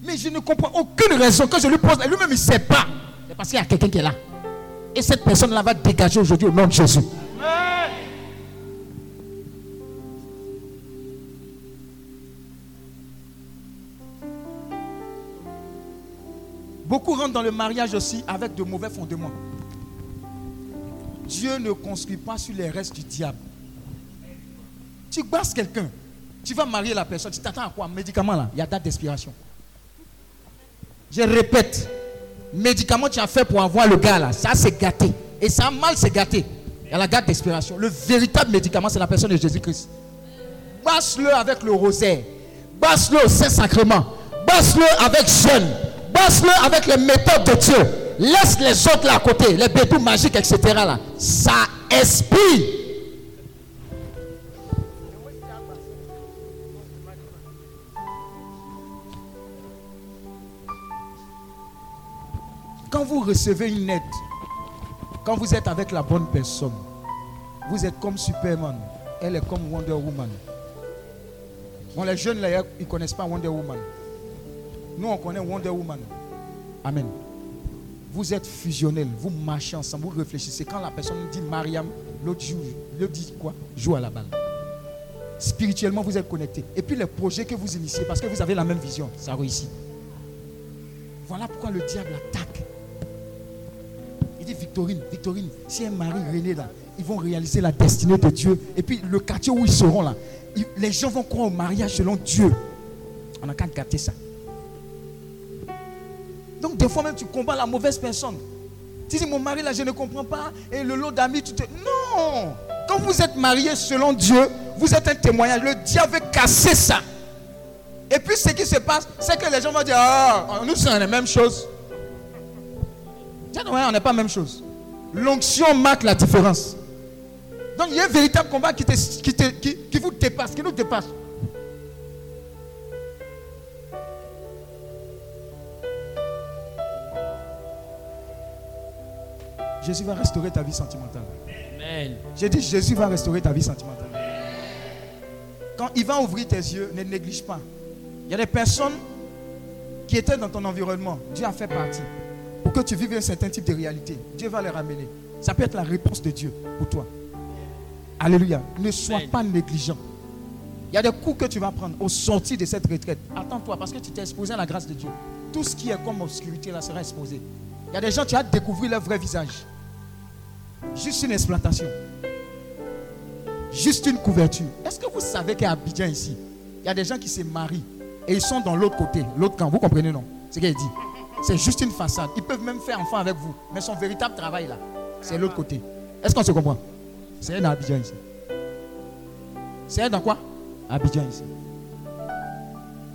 Mais je ne comprends aucune raison. Quand je lui pose, lui-même, il ne sait pas. C'est parce qu'il y a quelqu'un qui est là. Et cette personne-là va dégager aujourd'hui au nom de Jésus. Beaucoup rentrent dans le mariage aussi avec de mauvais fondements. Dieu ne construit pas sur les restes du diable. Tu basses quelqu'un, tu vas marier la personne, tu t'attends à quoi? Médicament là, il y a date d'expiration. Je répète, médicament tu as fait pour avoir le gars là, ça c'est gâté. Et ça mal c'est gâté. Il y a la date d'expiration. Le véritable médicament c'est la personne de Jésus-Christ. Basse-le avec le rosaire. Basse-le au Saint-Sacrement. Basse-le avec jeûne. Basse-le avec les méthodes de Dieu. Laisse les autres là à côté, les bédous magiques, etc. Là. Ça expire. Quand vous recevez une aide, quand vous êtes avec la bonne personne, vous êtes comme Superman. Elle est comme Wonder Woman. Bon, les jeunes là, ils ne connaissent pas Wonder Woman. Nous, on connaît Wonder Woman. Amen. Vous êtes fusionnels, vous marchez ensemble, vous réfléchissez. Quand la personne dit Mariam, l'autre joue, l'autre dit quoi? Joue à la balle. Spirituellement, vous êtes connectés. Et puis les projets que vous initiez, parce que vous avez la même vision, ça réussit. Voilà pourquoi le diable attaque. Il dit Victorine, Victorine, si un mari René là, ils vont réaliser la destinée de Dieu. Et puis le quartier où ils seront là, les gens vont croire au mariage selon Dieu. On n'a qu'à gâter ça. Donc des fois même tu combats la mauvaise personne. Tu dis mon mari là je ne comprends pas et le lot d'amis tu te non. Quand vous êtes marié selon Dieu, vous êtes un témoignage. Le diable veut casser ça. Et puis ce qui se passe, c'est que les gens vont dire ah nous sommes la même chose. Tiens, ouais, on n'est pas la même chose. L'onction marque la différence. Donc il y a un véritable combat qui, te- qui, te- qui- qui vous dépasse, qui nous dépasse. Jésus va restaurer ta vie sentimentale. J'ai dit Jésus va restaurer ta vie sentimentale. Quand il va ouvrir tes yeux, ne néglige pas. Il y a des personnes qui étaient dans ton environnement. Dieu a fait partie. Pour que tu vives un certain type de réalité. Dieu va les ramener. Ça peut être la réponse de Dieu pour toi. Alléluia. Ne sois Amen. pas négligent. Il y a des coups que tu vas prendre au sortir de cette retraite. Attends-toi parce que tu t'es exposé à la grâce de Dieu. Tout ce qui est comme obscurité là sera exposé. Il y a des gens, tu as découvert leur vrai visage. Juste une exploitation. Juste une couverture. Est-ce que vous savez qu'à Abidjan ici, il y a des gens qui se marient et ils sont dans l'autre côté, l'autre camp? Vous comprenez non? C'est ce qu'il dit. C'est juste une façade. Ils peuvent même faire enfant avec vous. Mais son véritable travail là, c'est l'autre côté. Est-ce qu'on se comprend? C'est dans Abidjan ici. C'est dans quoi? Abidjan ici.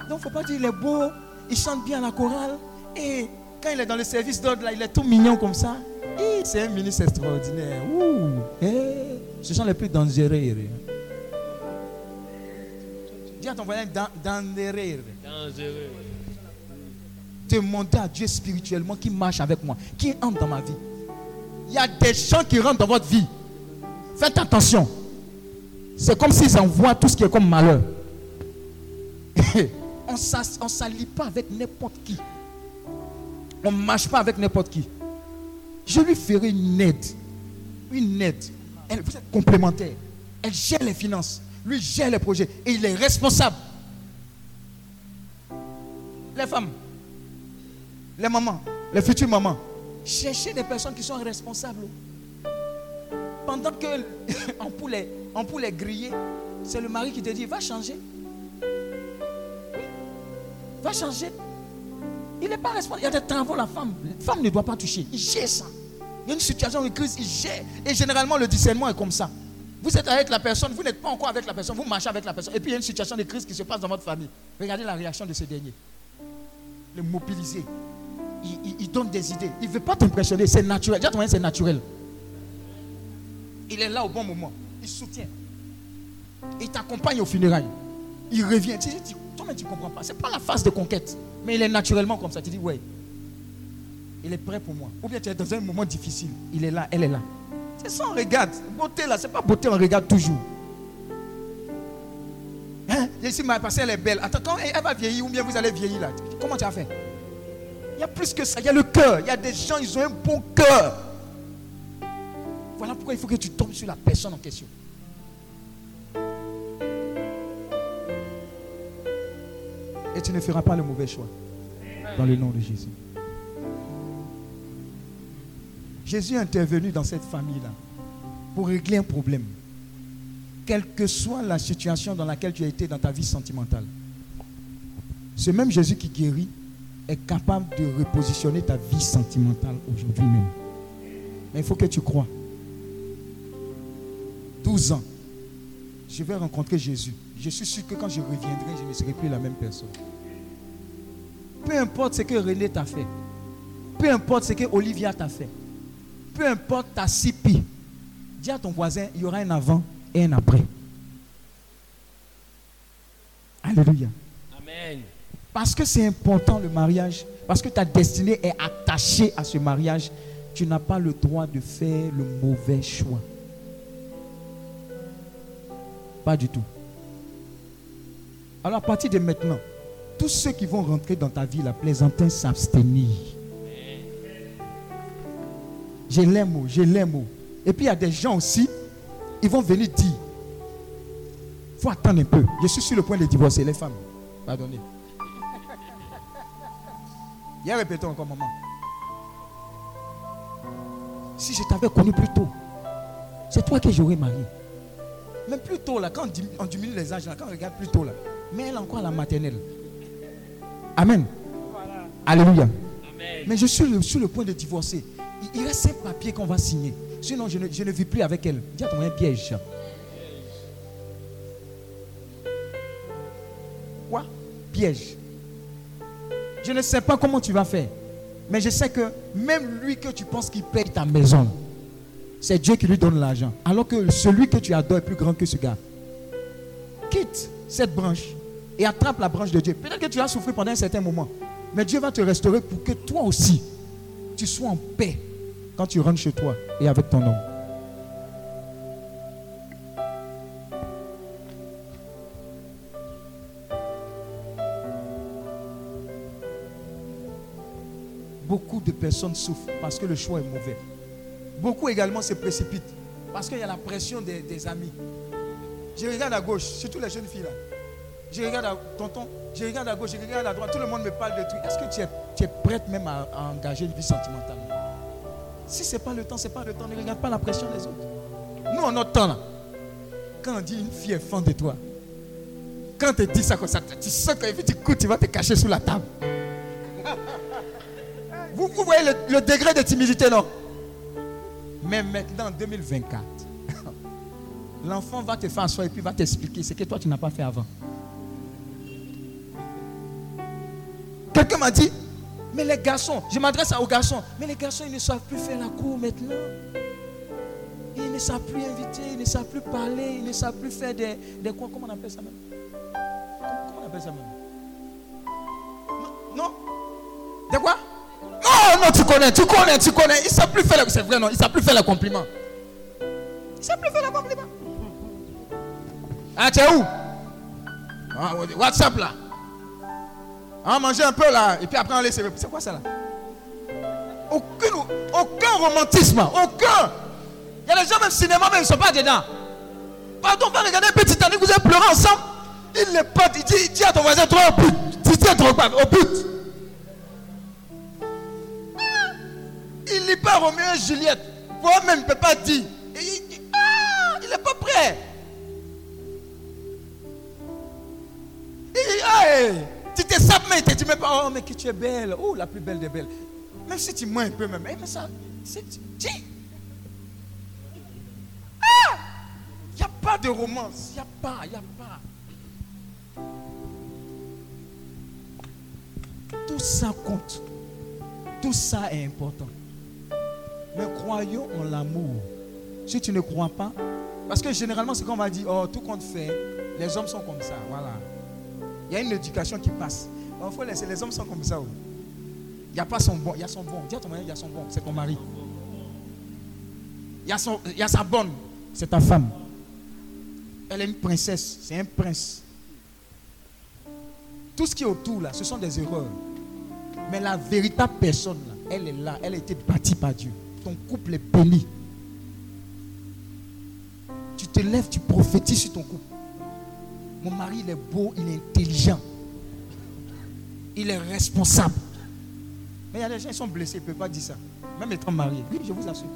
Donc faut pas dire il est beau, il chante bien la chorale. Et quand il est dans le service d'ordre là, il est tout mignon comme ça. C'est un ministre extraordinaire. Ouh, eh, ce sont les plus dangereux. Dis à ton voisin dan- dangereux. Dangereux. Demandez à Dieu spirituellement qui marche avec moi, qui entre dans ma vie. Il y a des gens qui rentrent dans votre vie. Faites attention. C'est comme s'ils envoient tout ce qui est comme malheur. on ne s'allie pas avec n'importe qui. On ne marche pas avec n'importe qui. Je lui ferai une aide. Une aide. Elle, vous êtes complémentaire. Elle gère les finances. Lui gère les projets. Et il est responsable. Les femmes, les mamans, les futures mamans, cherchez des personnes qui sont responsables. pendant que est, ampoule est grillée, c'est le mari qui te dit, va changer. Va changer. Il n'est pas responsable. Il y a des travaux, la femme. La femme ne doit pas toucher. Il gère ça. Il y a une situation de crise, il gère. Et généralement, le discernement est comme ça. Vous êtes avec la personne, vous n'êtes pas encore avec la personne, vous marchez avec la personne. Et puis il y a une situation de crise qui se passe dans votre famille. Regardez la réaction de ce dernier. Le mobiliser. Il, il donne des idées. Il ne veut pas t'impressionner. C'est naturel. C'est naturel. Il est là au bon moment. Il soutient. Il t'accompagne au funérailles. Il revient. Tu toi-même, tu ne comprends pas. Ce n'est pas la phase de conquête. Mais il est naturellement comme ça. Tu dis, ouais. Il est prêt pour moi. Ou bien tu es dans un moment difficile. Il est là, elle est là. C'est ça, on regarde. Beauté là, c'est pas beauté, on regarde toujours. Hein? Ici, ma parce elle est belle. Attends, quand elle va vieillir ou bien vous allez vieillir là, comment tu as fait? Il y a plus que ça. Il y a le cœur. Il y a des gens, ils ont un bon cœur. Voilà pourquoi il faut que tu tombes sur la personne en question. Et tu ne feras pas le mauvais choix. Dans le nom de Jésus. Jésus est intervenu dans cette famille-là pour régler un problème. Quelle que soit la situation dans laquelle tu as été dans ta vie sentimentale. Ce même Jésus qui guérit est capable de repositionner ta vie sentimentale aujourd'hui même. Mais il faut que tu crois. 12 ans, je vais rencontrer Jésus. Je suis sûr que quand je reviendrai, je ne serai plus la même personne. Peu importe ce que René t'a fait, peu importe ce que Olivia t'a fait, peu importe ta sipi, dis à ton voisin, il y aura un avant et un après. Alléluia. Amen. Parce que c'est important le mariage, parce que ta destinée est attachée à ce mariage, tu n'as pas le droit de faire le mauvais choix. Pas du tout. Alors à partir de maintenant, tous ceux qui vont rentrer dans ta vie, la plaisantin s'abstenir. J'ai les mots, j'ai les mots. Et puis il y a des gens aussi, ils vont venir dire, il faut attendre un peu. Je suis sur le point de divorcer les femmes. Pardonnez. Hier, répétons encore, maman. Si je t'avais connu plus tôt, c'est toi que j'aurais marié. Mais plus tôt, là, quand on diminue les âges, là, quand on regarde plus tôt, là, mais elle est encore à la maternelle. Amen. Alléluia. Mais je suis sur le point de divorcer. Il reste un papier qu'on va signer. Sinon, je ne, je ne vis plus avec elle. Dis à ton un piège. Quoi? Piège. Je ne sais pas comment tu vas faire. Mais je sais que même lui que tu penses qu'il paye ta maison, c'est Dieu qui lui donne l'argent. Alors que celui que tu adores est plus grand que ce gars. Quitte cette branche et attrape la branche de Dieu. Peut-être que tu as souffert pendant un certain moment. Mais Dieu va te restaurer pour que toi aussi, tu sois en paix quand tu rentres chez toi et avec ton homme. Beaucoup de personnes souffrent parce que le choix est mauvais. Beaucoup également se précipitent parce qu'il y a la pression des, des, amis. Je regarde à gauche, surtout les jeunes filles là. Je regarde à tonton, je regarde à gauche, je regarde à droite, tout le monde me parle de trucs. Est-ce que tu es, tu prête même à, engager une vie sentimentale? Si ce n'est pas le temps, ce n'est pas le temps. Ne regarde pas la pression des autres. Nous, en notre temps là, quand on dit une fille est fan de toi, quand on te dit ça comme ça, tu sens que tu coûtes, tu vas te cacher sous la table. Vous, vous voyez le, le, degré de timidité, non? Mais maintenant, en 2024, l'enfant va te faire asseoir et puis va t'expliquer ce que toi tu n'as pas fait avant. Quelqu'un m'a dit, mais les garçons, je m'adresse aux garçons, mais les garçons, ils ne savent plus faire la cour maintenant. Ils ne savent plus inviter, ils ne savent plus parler, ils ne savent plus faire des, des quoi, comment on appelle ça même? Comment, on appelle ça même? Non, non. De quoi? Non, non, tu connais, tu connais, tu connais. Il ne sait plus faire, c'est vrai, non, il ne sait plus faire les compliments. Il ne sait plus faire les compliments. Ah, tu es où? Ah, WhatsApp là. Hein, on mangeait un peu là, et puis après on laisse. C'est quoi ça là? Aucun romantisme, aucun. Il y a des gens, même cinéma, mais ils ne sont pas dedans. Pardon, va regarder un petit Titanic, vous allez pleurer ensemble. Il le pote, il dit, il dit à ton voisin, toi au but. Tu tiens ton au but. Il lit pas Roméo et Juliette. Moi-même, il ne peut pas dire. Il dit, ah, il n'est pas prêt. Il dit, hey te dit même pas, oh, mais que tu es belle. Oh, la plus belle des belles. Même si tu mens un peu, même. Eh, mais ça, c'est. Ah! Il n'y a pas de romance. Il n'y a pas, il n'y a pas. Tout ça compte. Tout ça est important. Mais croyons en l'amour. Si tu ne crois pas, parce que généralement, c'est qu'on va dire, oh, tout compte fait, les hommes sont comme ça. Voilà. Il y a une éducation qui passe. Il faut les hommes sont comme ça. oh. Il n'y a pas son bon, il y a son bon. Dis à ton mari, il y a son bon, c'est ton mari. Il y, a son, il y a sa bonne, c'est ta femme. Elle est une princesse, c'est un prince. Tout ce qui est autour là, ce sont des erreurs. Mais la véritable personne là, elle est là, elle a été bâtie par Dieu. Ton couple est béni. Tu te lèves, tu prophétises sur ton couple. Mon mari, il est beau, il est intelligent. Il est responsable. Mais il y a des gens qui sont blessés, ils ne peuvent pas dire ça. Même étant mariés. Oui, je vous assure.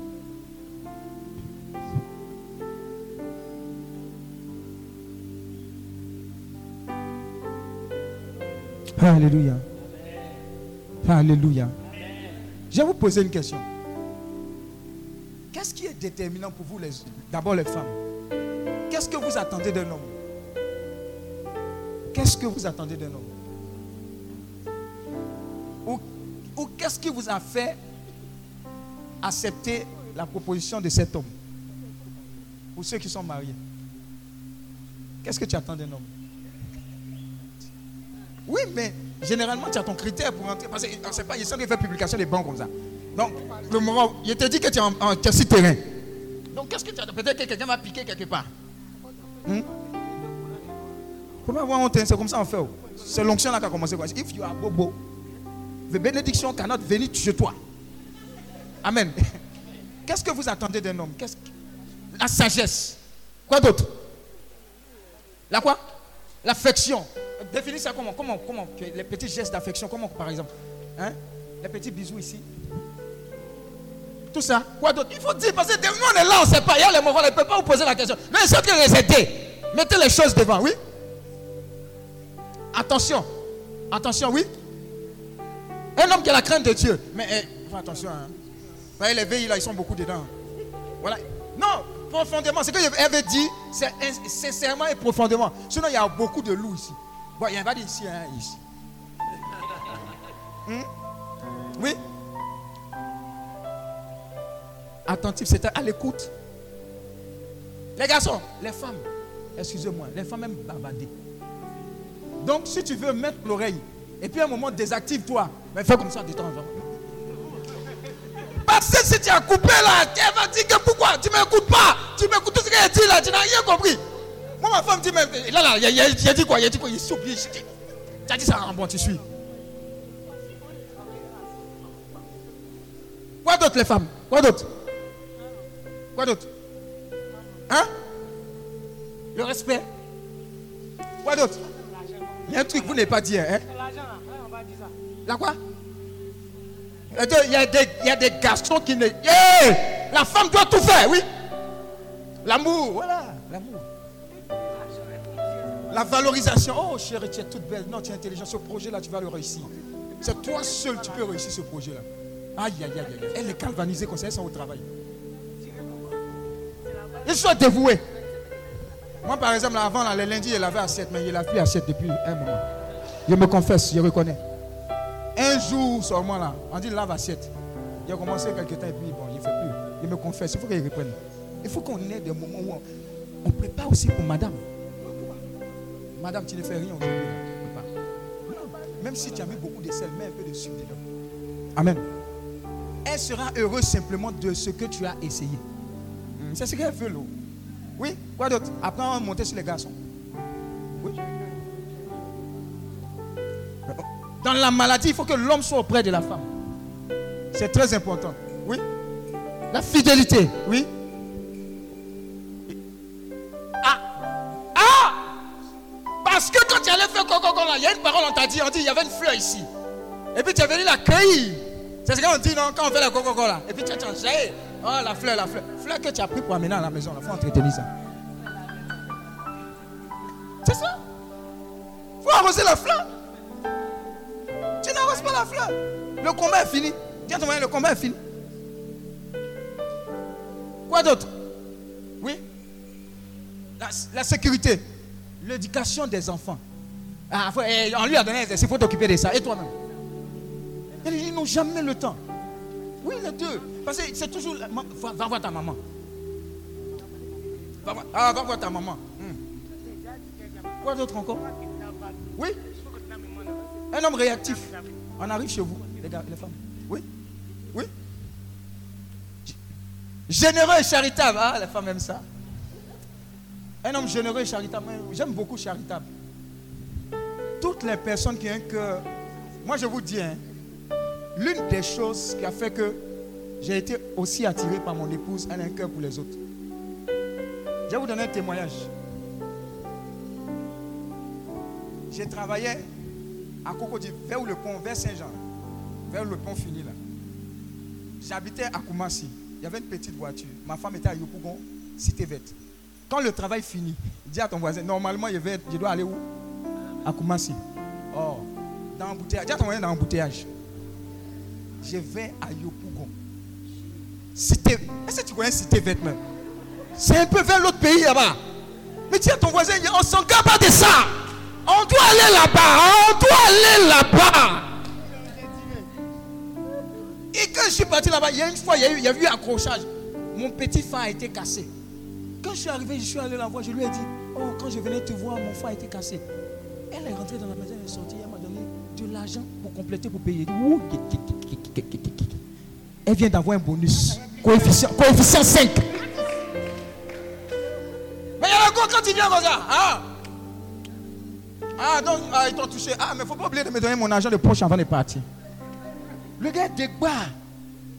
Alléluia. Alléluia. Je vais vous poser une question. Qu'est-ce qui est déterminant pour vous, les, d'abord les femmes? Qu'est-ce que vous attendez d'un homme? Qu'est-ce que vous attendez d'un homme? Ou, qu'est-ce qui vous a fait accepter la proposition de cet homme? Pour ceux qui sont mariés. Qu'est-ce que tu attends d'un homme? Oui, mais généralement, tu as ton critère pour entrer. Parce qu'on ne sait pas, il y a ceux qui font publication des banques comme ça. Donc, le moment, il te dit que tu es en, en terrain. Donc, qu'est-ce que tu as Peut-être que quelqu'un va piquer quelque part. Hmm? Comment avoir honte? C'est comme ça on fait. oh. C'est l'onction là qui a commencé. If you are bobo, the benediction cannot venir chez toi. Amen. Qu'est-ce que vous attendez d'un homme? Qu'est-ce que- La sagesse. Quoi d'autre? La quoi? L'affection. Définis ça comment? Comment Comment Les petits gestes d'affection, comment par exemple? Hein? Les petits bisous ici. Tout ça. Quoi d'autre? Il faut dire, parce que nous on est là, on ne sait pas. Il y a les moments, on ne peut pas vous poser la question. Mais ceux qui résidaient, mettez les choses devant, oui? Attention. Attention, oui Un homme qui a la crainte de Dieu. Mais eh, attention. Hein. Les veilles, là, ils sont beaucoup dedans. Voilà. Non, profondément. Ce que elle veut dire, c'est in- sincèrement et profondément. Sinon, il y a beaucoup de loups ici. Bon, il y en a d'ici, hein, ici. Hmm? Oui Attentif, c'est à l'écoute. Les garçons, les femmes, excusez-moi, les femmes aiment bavarder. Donc, si tu veux mettre l'oreille, et puis à un moment, désactive-toi, mais fais comme ça de temps en temps. Parce que si tu as coupé là, elle va dire que pourquoi? Tu ne m'écoutes pas. Tu m'écoutes tout ce qu'elle dit là, tu n'as rien compris. Moi, ma femme dit même, là, là, il a- dit quoi? Il a dit quoi? Il s'est oublié. Tu as dit ça en bon, tu suis. Quoi d'autre, les femmes? Quoi d'autre? Quoi d'autre? Hein? Le respect. Quoi d'autre? Il y a un truc que vous n'avez pas dit, hein La quoi? Il y a des- il y, a des, y a des garçons qui ne. Hey La femme doit tout faire, oui. L'amour, voilà, l'amour. La valorisation. Oh chérie, tu es toute belle. Non, tu es intelligente. Ce projet-là, tu vas le réussir. C'est toi seul qui peux réussir ce projet-là. Aïe, aïe, aïe, aïe. Elle est galvanisée comme ça, elles sont au travail. Ils sont dévoués. Moi, par exemple, avant, là, le lundi, il lavait assiette, mais il a plus assiette depuis un moment. Je me confesse, je reconnais. Un jour seulement là, on dit lave assiette. Il a commencé quelques temps et puis bon, il ne fait plus. Il me confesse, il faut qu'il reprenne. Il faut qu'on ait des moments où on, on prépare aussi pour madame. Madame, tu ne fais rien aujourd'hui. Même si tu as mis beaucoup de sel, mets un peu de sucre dedans. Amen. Elle sera heureuse simplement de ce que tu as essayé. C'est ce qu'elle veut, là. Oui, quoi d'autre? Après, on va monter sur les garçons. Oui. Dans la maladie, il faut que l'homme soit auprès de la femme. C'est très important. Oui. La fidélité. Oui. Ah. Ah. Parce que quand tu allais faire coco il y a une parole, on t'a dit, on dit, il y avait une fleur ici. Et puis tu es venu la cueillir. C'est ce qu'on dit, non, quand on fait la coco là. Et puis tu as changé. Oh, la fleur, la fleur. Fleur que tu as pris pour amener à la maison. Il faut entretenir ça. C'est ça? Il faut arroser la fleur. Lave-le. Le combat est fini. À ton le combat est fini. Quoi d'autre? Oui? La, la sécurité. L'éducation des enfants. Ah, eh, on lui a donné il faut t'occuper de ça. Et toi-même? Ils n'ont jamais le temps. Oui, les deux. Parce que c'est toujours. Va, va voir ta maman. Va voir, ah, va voir ta maman. Hmm. Quoi d'autre encore? Oui Un homme réactif. On arrive chez vous, les gars, les femmes. Oui Oui Généreux et charitable. Ah, les femmes aiment ça. Un homme généreux et charitable. J'aime beaucoup charitable. Toutes les personnes qui ont un cœur. Moi, je vous dis, hein, l'une des choses qui a fait que j'ai été aussi attiré par mon épouse, elle a un cœur pour les autres. Je vais vous donner un témoignage. J'ai travaillé à Cocody, vers le pont, vers Saint-Jean, vers le pont fini là. J'habitais à Koumassi. Il y avait une petite voiture. Ma femme était à Yopougon, cité verte. Quand le travail finit, dis à ton voisin, normalement je, dois aller où? À Koumassi. Oh, dans l'embouteillage. Dis à ton voisin dans l'embouteillage. Je vais à Yopougon. Cité. Est-ce que tu connais cité même C'est un peu vers l'autre pays là-bas. Mais à ton voisin, on s'en garde pas de ça. On doit aller là-bas. On doit aller là-bas. Et quand je suis parti là-bas, il y a une fois, il y a eu, eu accrochage. Mon petit phare a été cassé. Quand je suis arrivé, je suis allé la voir, je lui ai dit, oh, quand je venais te voir, mon phare a été cassé. Elle est rentrée dans la maison, elle est sortie, elle de l'argent pour compléter, pour payer. Elle vient d'avoir un bonus. Coefficient, coefficient 5. Mais il y a gars quand il vient comme. Ah, ah donc, ah, ils t'ont touché. Ah, mais il ne faut pas oublier de me donner mon argent de poche avant de partir. Le gars débat.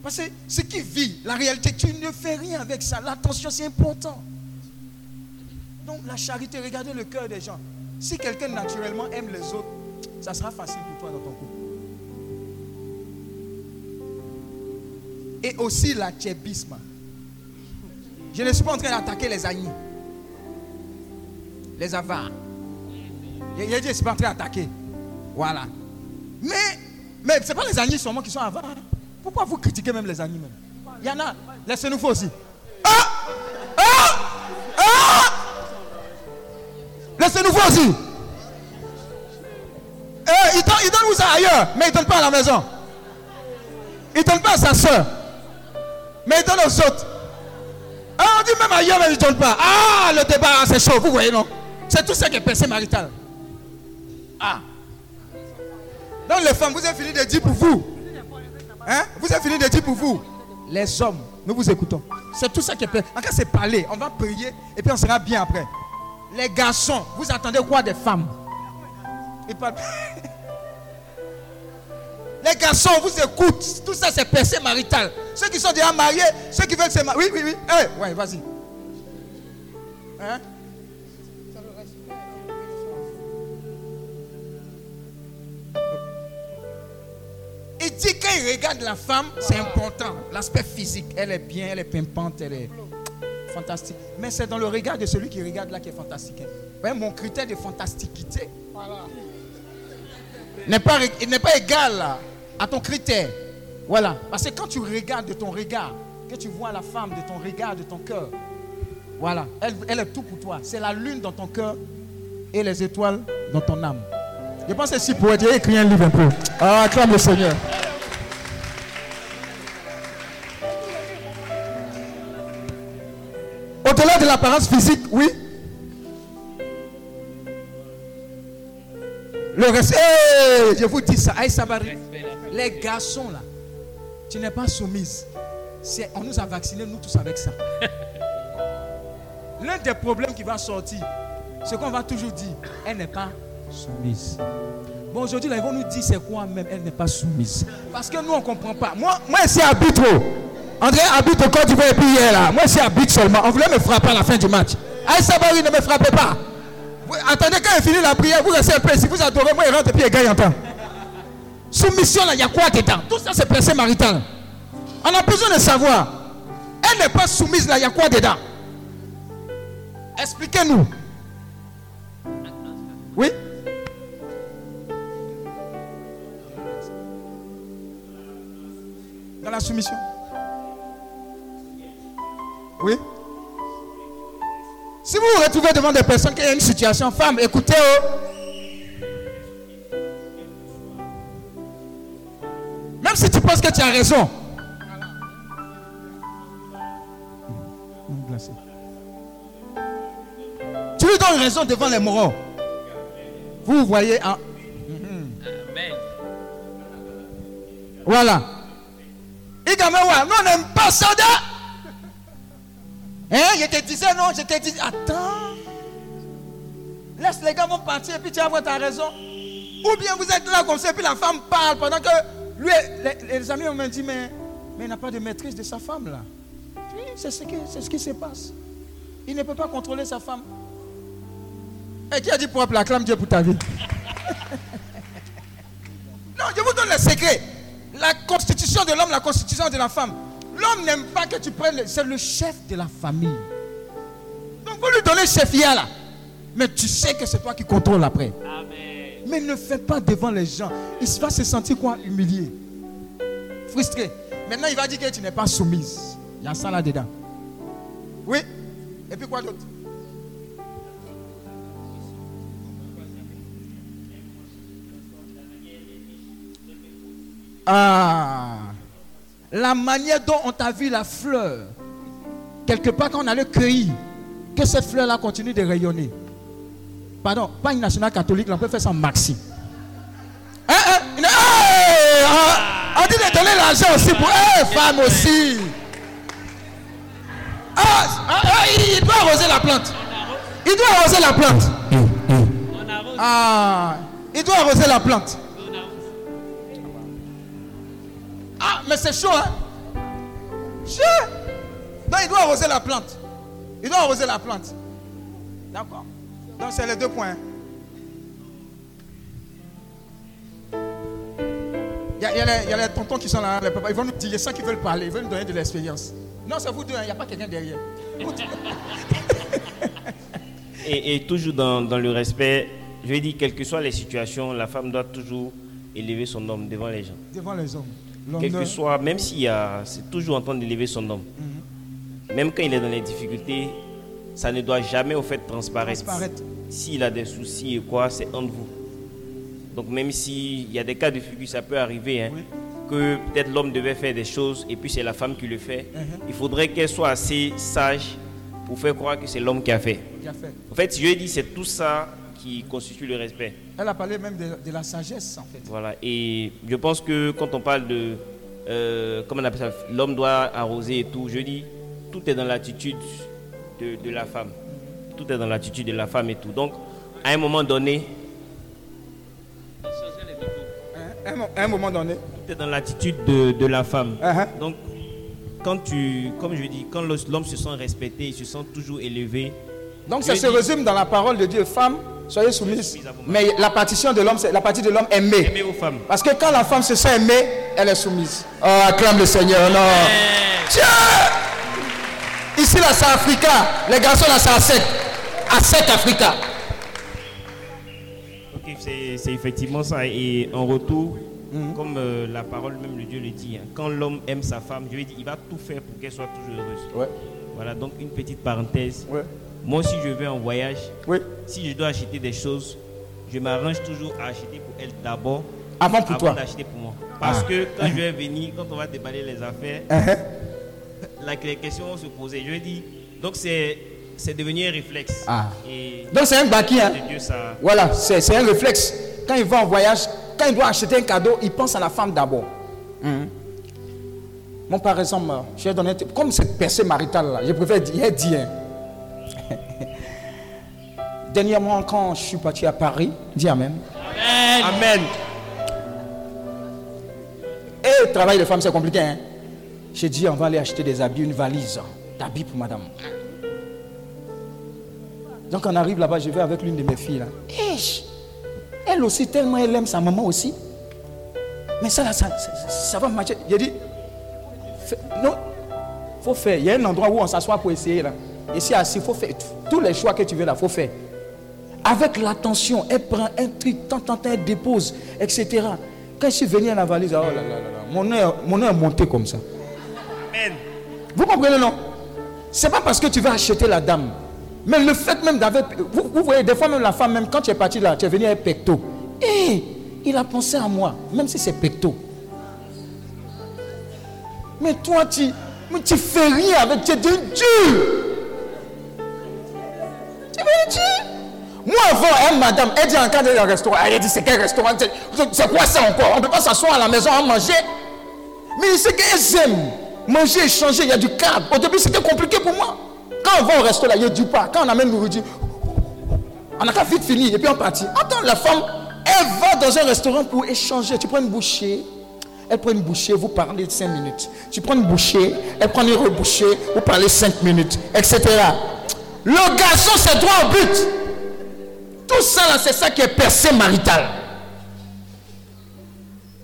Parce que ce qui vit, la réalité, tu ne fais rien avec ça. L'attention, c'est important. Donc la charité, regardez le cœur des gens. Si quelqu'un naturellement aime les autres, ça sera facile pour toi dans ton couple. Et aussi la tchébisme. Je ne suis pas en train d'attaquer les agneaux. Les avares. Je ne suis pas en train d'attaquer. Voilà. Mais, mais ce n'est pas les agneaux seulement qui sont avares. Pourquoi vous critiquez même les agneaux même? Il y en a. Laissez-nous faire aussi. Ah Ah Ah Laissez-nous voir aussi. Eh, il donne, il donne où ça ailleurs, mais il ne donne pas à la maison. Il ne donne pas à sa soeur, mais il donne aux autres. Ah, on dit même ailleurs, mais il ne donne pas. Ah, le débat, c'est chaud, vous voyez, non? C'est tout ça qui est percé marital. Ah. Donc les femmes, vous avez fini de dire pour vous. Hein? Vous avez fini de dire pour vous. Les hommes, nous vous écoutons. C'est tout ça qui est percé. En cas, c'est parler. On va prier et puis on sera bien après. Les garçons, vous attendez quoi des femmes? Les garçons, on vous écoute. Tout ça, c'est percé marital. Ceux qui sont déjà mariés, ceux qui veulent se marier. Oui, oui, oui. Eh, ouais, vas-y. Hein? Il dit quand il regarde la femme, c'est important. L'aspect physique, elle est bien, elle est pimpante, elle est fantastique. Mais c'est dans le regard de celui qui regarde là qui est fantastique. voyez, mon critère de fantasticité n'est pas, n'est pas égal à ton critère. Voilà. Parce que quand tu regardes de ton regard, que tu vois la femme de ton regard, de ton cœur, voilà, elle, est tout pour toi. C'est la lune dans ton cœur et les étoiles dans ton âme. Je pense que si pour Dieu écrit un livre un peu. Ah, acclame le Seigneur. Au-delà de l'apparence physique, oui. Le reste, Hey, je vous dis ça. Les garçons là, tu n'es pas soumise. C'est- On nous a vaccinés, nous tous avec ça. L'un des problèmes qui va sortir, c'est qu'on va toujours dire, elle n'est pas soumise. Bon, aujourd'hui, là, ils vont nous dire c'est quoi même, elle n'est pas soumise. Parce que nous, on ne comprend pas. Moi, moi ici, arbitre. André habite au Côte d'Ivoire et puis hier là. Moi, ici, arbitre seulement. On voulait me frapper à la fin du match. Aïe Sabari, ne me frappez pas. Attendez, quand il finit la prière, vous restez un peu. Si vous adorez, moi, il rentre et puis il gagne en temps. Soumission, là, il y a quoi dedans? Tout ça, c'est placé marital. On a besoin de savoir. Elle n'est pas soumise, là, il y a quoi dedans? Expliquez-nous. Oui? Soumission. Oui? Si vous vous retrouvez devant des personnes qui ont une situation, femme, écoutez. oh. Même si tu penses que tu as raison. Tu lui donnes raison devant les moraux. Vous voyez. Amen. Voilà. Igamewa, nous on n'aime pas ça. Hein, je te disais non, je te disais. Attends. Laisse les gars vont partir et puis tu vas avoir ta raison. Ou bien vous êtes là comme ça et puis la femme parle pendant que lui, les, amis m'ont dit, mais, mais il n'a pas de maîtrise de sa femme là. C'est ce, ce qui se passe. Il ne peut pas contrôler sa femme. Et qui a dit pour appeler acclame Dieu pour ta vie Non, je vous donne le secret. La constitution de l'homme, la constitution de la femme. L'homme n'aime pas que tu prennes. C'est le chef de la famille. Donc vous lui donnez chef là. Mais tu sais que c'est toi qui contrôles après. Amen. Mais ne fais pas devant les gens. Il va se sentir quoi? Humilié. Frustré. Maintenant, il va dire que tu n'es pas soumise. Il y a ça là-dedans. Oui? Et puis quoi d'autre? Ah. La manière dont on t'a vu la fleur. Quelque part quand on allait cueillir. Que cette fleur-là continue de rayonner. Pardon, pas une nationale catholique, là, on peut faire ça en maxi. Hein, hein, une- Hey, on, on dit de donner l'argent aussi pour hey, femmes aussi. Ah, ah, ah, il doit arroser la plante. Il doit arroser la plante. Ah, il doit arroser la plante. Ah, mais c'est chaud, hein? Donc il doit arroser la plante. Il doit arroser la plante. D'accord. Donc c'est les deux points. Il y, a, il y a les, il y a les tontons qui sont là, les papas. Ils vont nous dire, il y a ceux qui veulent parler, ils veulent nous donner de l'expérience. Non, c'est vous deux, hein, il n'y a pas quelqu'un derrière. Et toujours dans, dans le respect, je vais dire, quelles que soient les situations, la femme doit toujours élever son homme devant les gens. Devant les hommes. Quel que soit, même s'il y a, c'est toujours en train d'élever son homme. Même quand il est dans les difficultés, ça ne doit jamais au fait transparaître. S'il a des soucis et quoi, c'est entre vous. Donc même s'il y a des cas de figure, ça peut arriver, hein, Oui. que peut-être l'homme devait faire des choses et puis c'est la femme qui le fait. Mhm. Il faudrait qu'elle soit assez sage pour faire croire que c'est l'homme qui a fait. Qui a fait. En fait, je dit, c'est tout ça qui constitue le respect. Elle a parlé même de, de la sagesse, en fait. Voilà. Et je pense que quand on parle de, euh, comment on appelle ça, l'homme doit arroser et tout, je dis, tout est dans l'attitude de, de la femme. Tout est dans l'attitude de la femme et tout. Donc, à un moment donné. Hein, un mo- un moment donné. tout est dans l'attitude de, de la femme. Uh-huh. Donc, quand tu, comme je dis, quand l'homme se sent respecté, il se sent toujours élevé. Donc ça se résume dans la parole de Dieu. Femme, soyez soumise. Soumise. Mais la partition de l'homme, c'est la partie de l'homme aimée. Aimé aux femmes. Parce que quand la femme se sent aimée, elle est soumise. Oh, acclame le Seigneur. Non. Tiens Ici, là, c'est Africa. Les garçons, là, c'est à 7. À 7 Africa. Ok, c'est effectivement ça. Et en retour, comme euh, la parole même de Dieu le dit, hein, quand l'homme aime sa femme, Dieu dit, il va tout faire pour qu'elle soit toujours heureuse. Ouais. Voilà, donc une petite parenthèse. Ouais. Moi, si je vais en voyage, Oui. si je dois acheter des choses, je m'arrange toujours à acheter pour elle d'abord, Avant pour avant toi. d'acheter pour moi. Parce Ah. que quand je vais venir, quand on va déballer les affaires, Uh-huh. la, les questions vont se poser. Je dis, donc c'est c'est devenu un réflexe. Ah. Et Donc c'est un baki. Hein? Dieu, ça. Voilà, c'est c'est un réflexe. Quand il va en voyage, quand il doit acheter un cadeau, il pense à la femme d'abord. Mhm. Moi, par exemple, je vais donner, un tip. comme cette percée maritale là, je préfère dire, dit, hein. Dernièrement, quand je suis parti à Paris, dis Amen. Amen. Et le travail de femme, c'est compliqué. Hein? J'ai dit, on va aller acheter des habits, une valise d'habits pour madame. Donc, on arrive là-bas, je vais avec l'une de mes filles. Là. Eh, elle aussi, tellement elle aime sa maman aussi. Mais ça, là, ça, ça, ça va marcher. J'ai dit, non, faut faire. Il y a un endroit où on s'assoit pour essayer. Là. Ici, assis, il faut faire. Tous les choix que tu veux là, faut faire. Avec l'attention, elle prend un truc, tant, tant, tant, elle dépose, etc. Quand je suis venu à la valise, oh là là là là, mon nez, mon est monté comme ça. Vous comprenez, non? C'est pas parce que tu vas acheter la dame. Mais le fait même d'avoir. Vous, vous voyez, des fois, même la femme, même quand tu es parti là, tu es venu avec pecto. Hé, il a pensé à moi, même si c'est pecto. Mais toi, tu, mais tu fais rien avec. Tu es Moi, avant, hein, madame, elle dit en cas de restaurant. Elle dit c'est quel restaurant? C'est- quoi ça encore? On ne peut pas s'asseoir à la maison à manger. Mais c'est qu'elles aiment manger, échanger, il y a du cadre. Au début, c'était compliqué pour moi. Quand on va au là, il y a du pas. Quand on amène nourriture, on a qu'à vite finir et puis on partit. Attends, la femme, elle va dans un restaurant pour échanger. Tu prends une bouchée, elle prend une bouchée, vous parlez 5 minutes. Tu prends une bouchée, elle prend une rebouchée, vous parlez 5 minutes, etc. Le garçon, c'est droit au but. Tout ça, c'est ça qui est percé marital.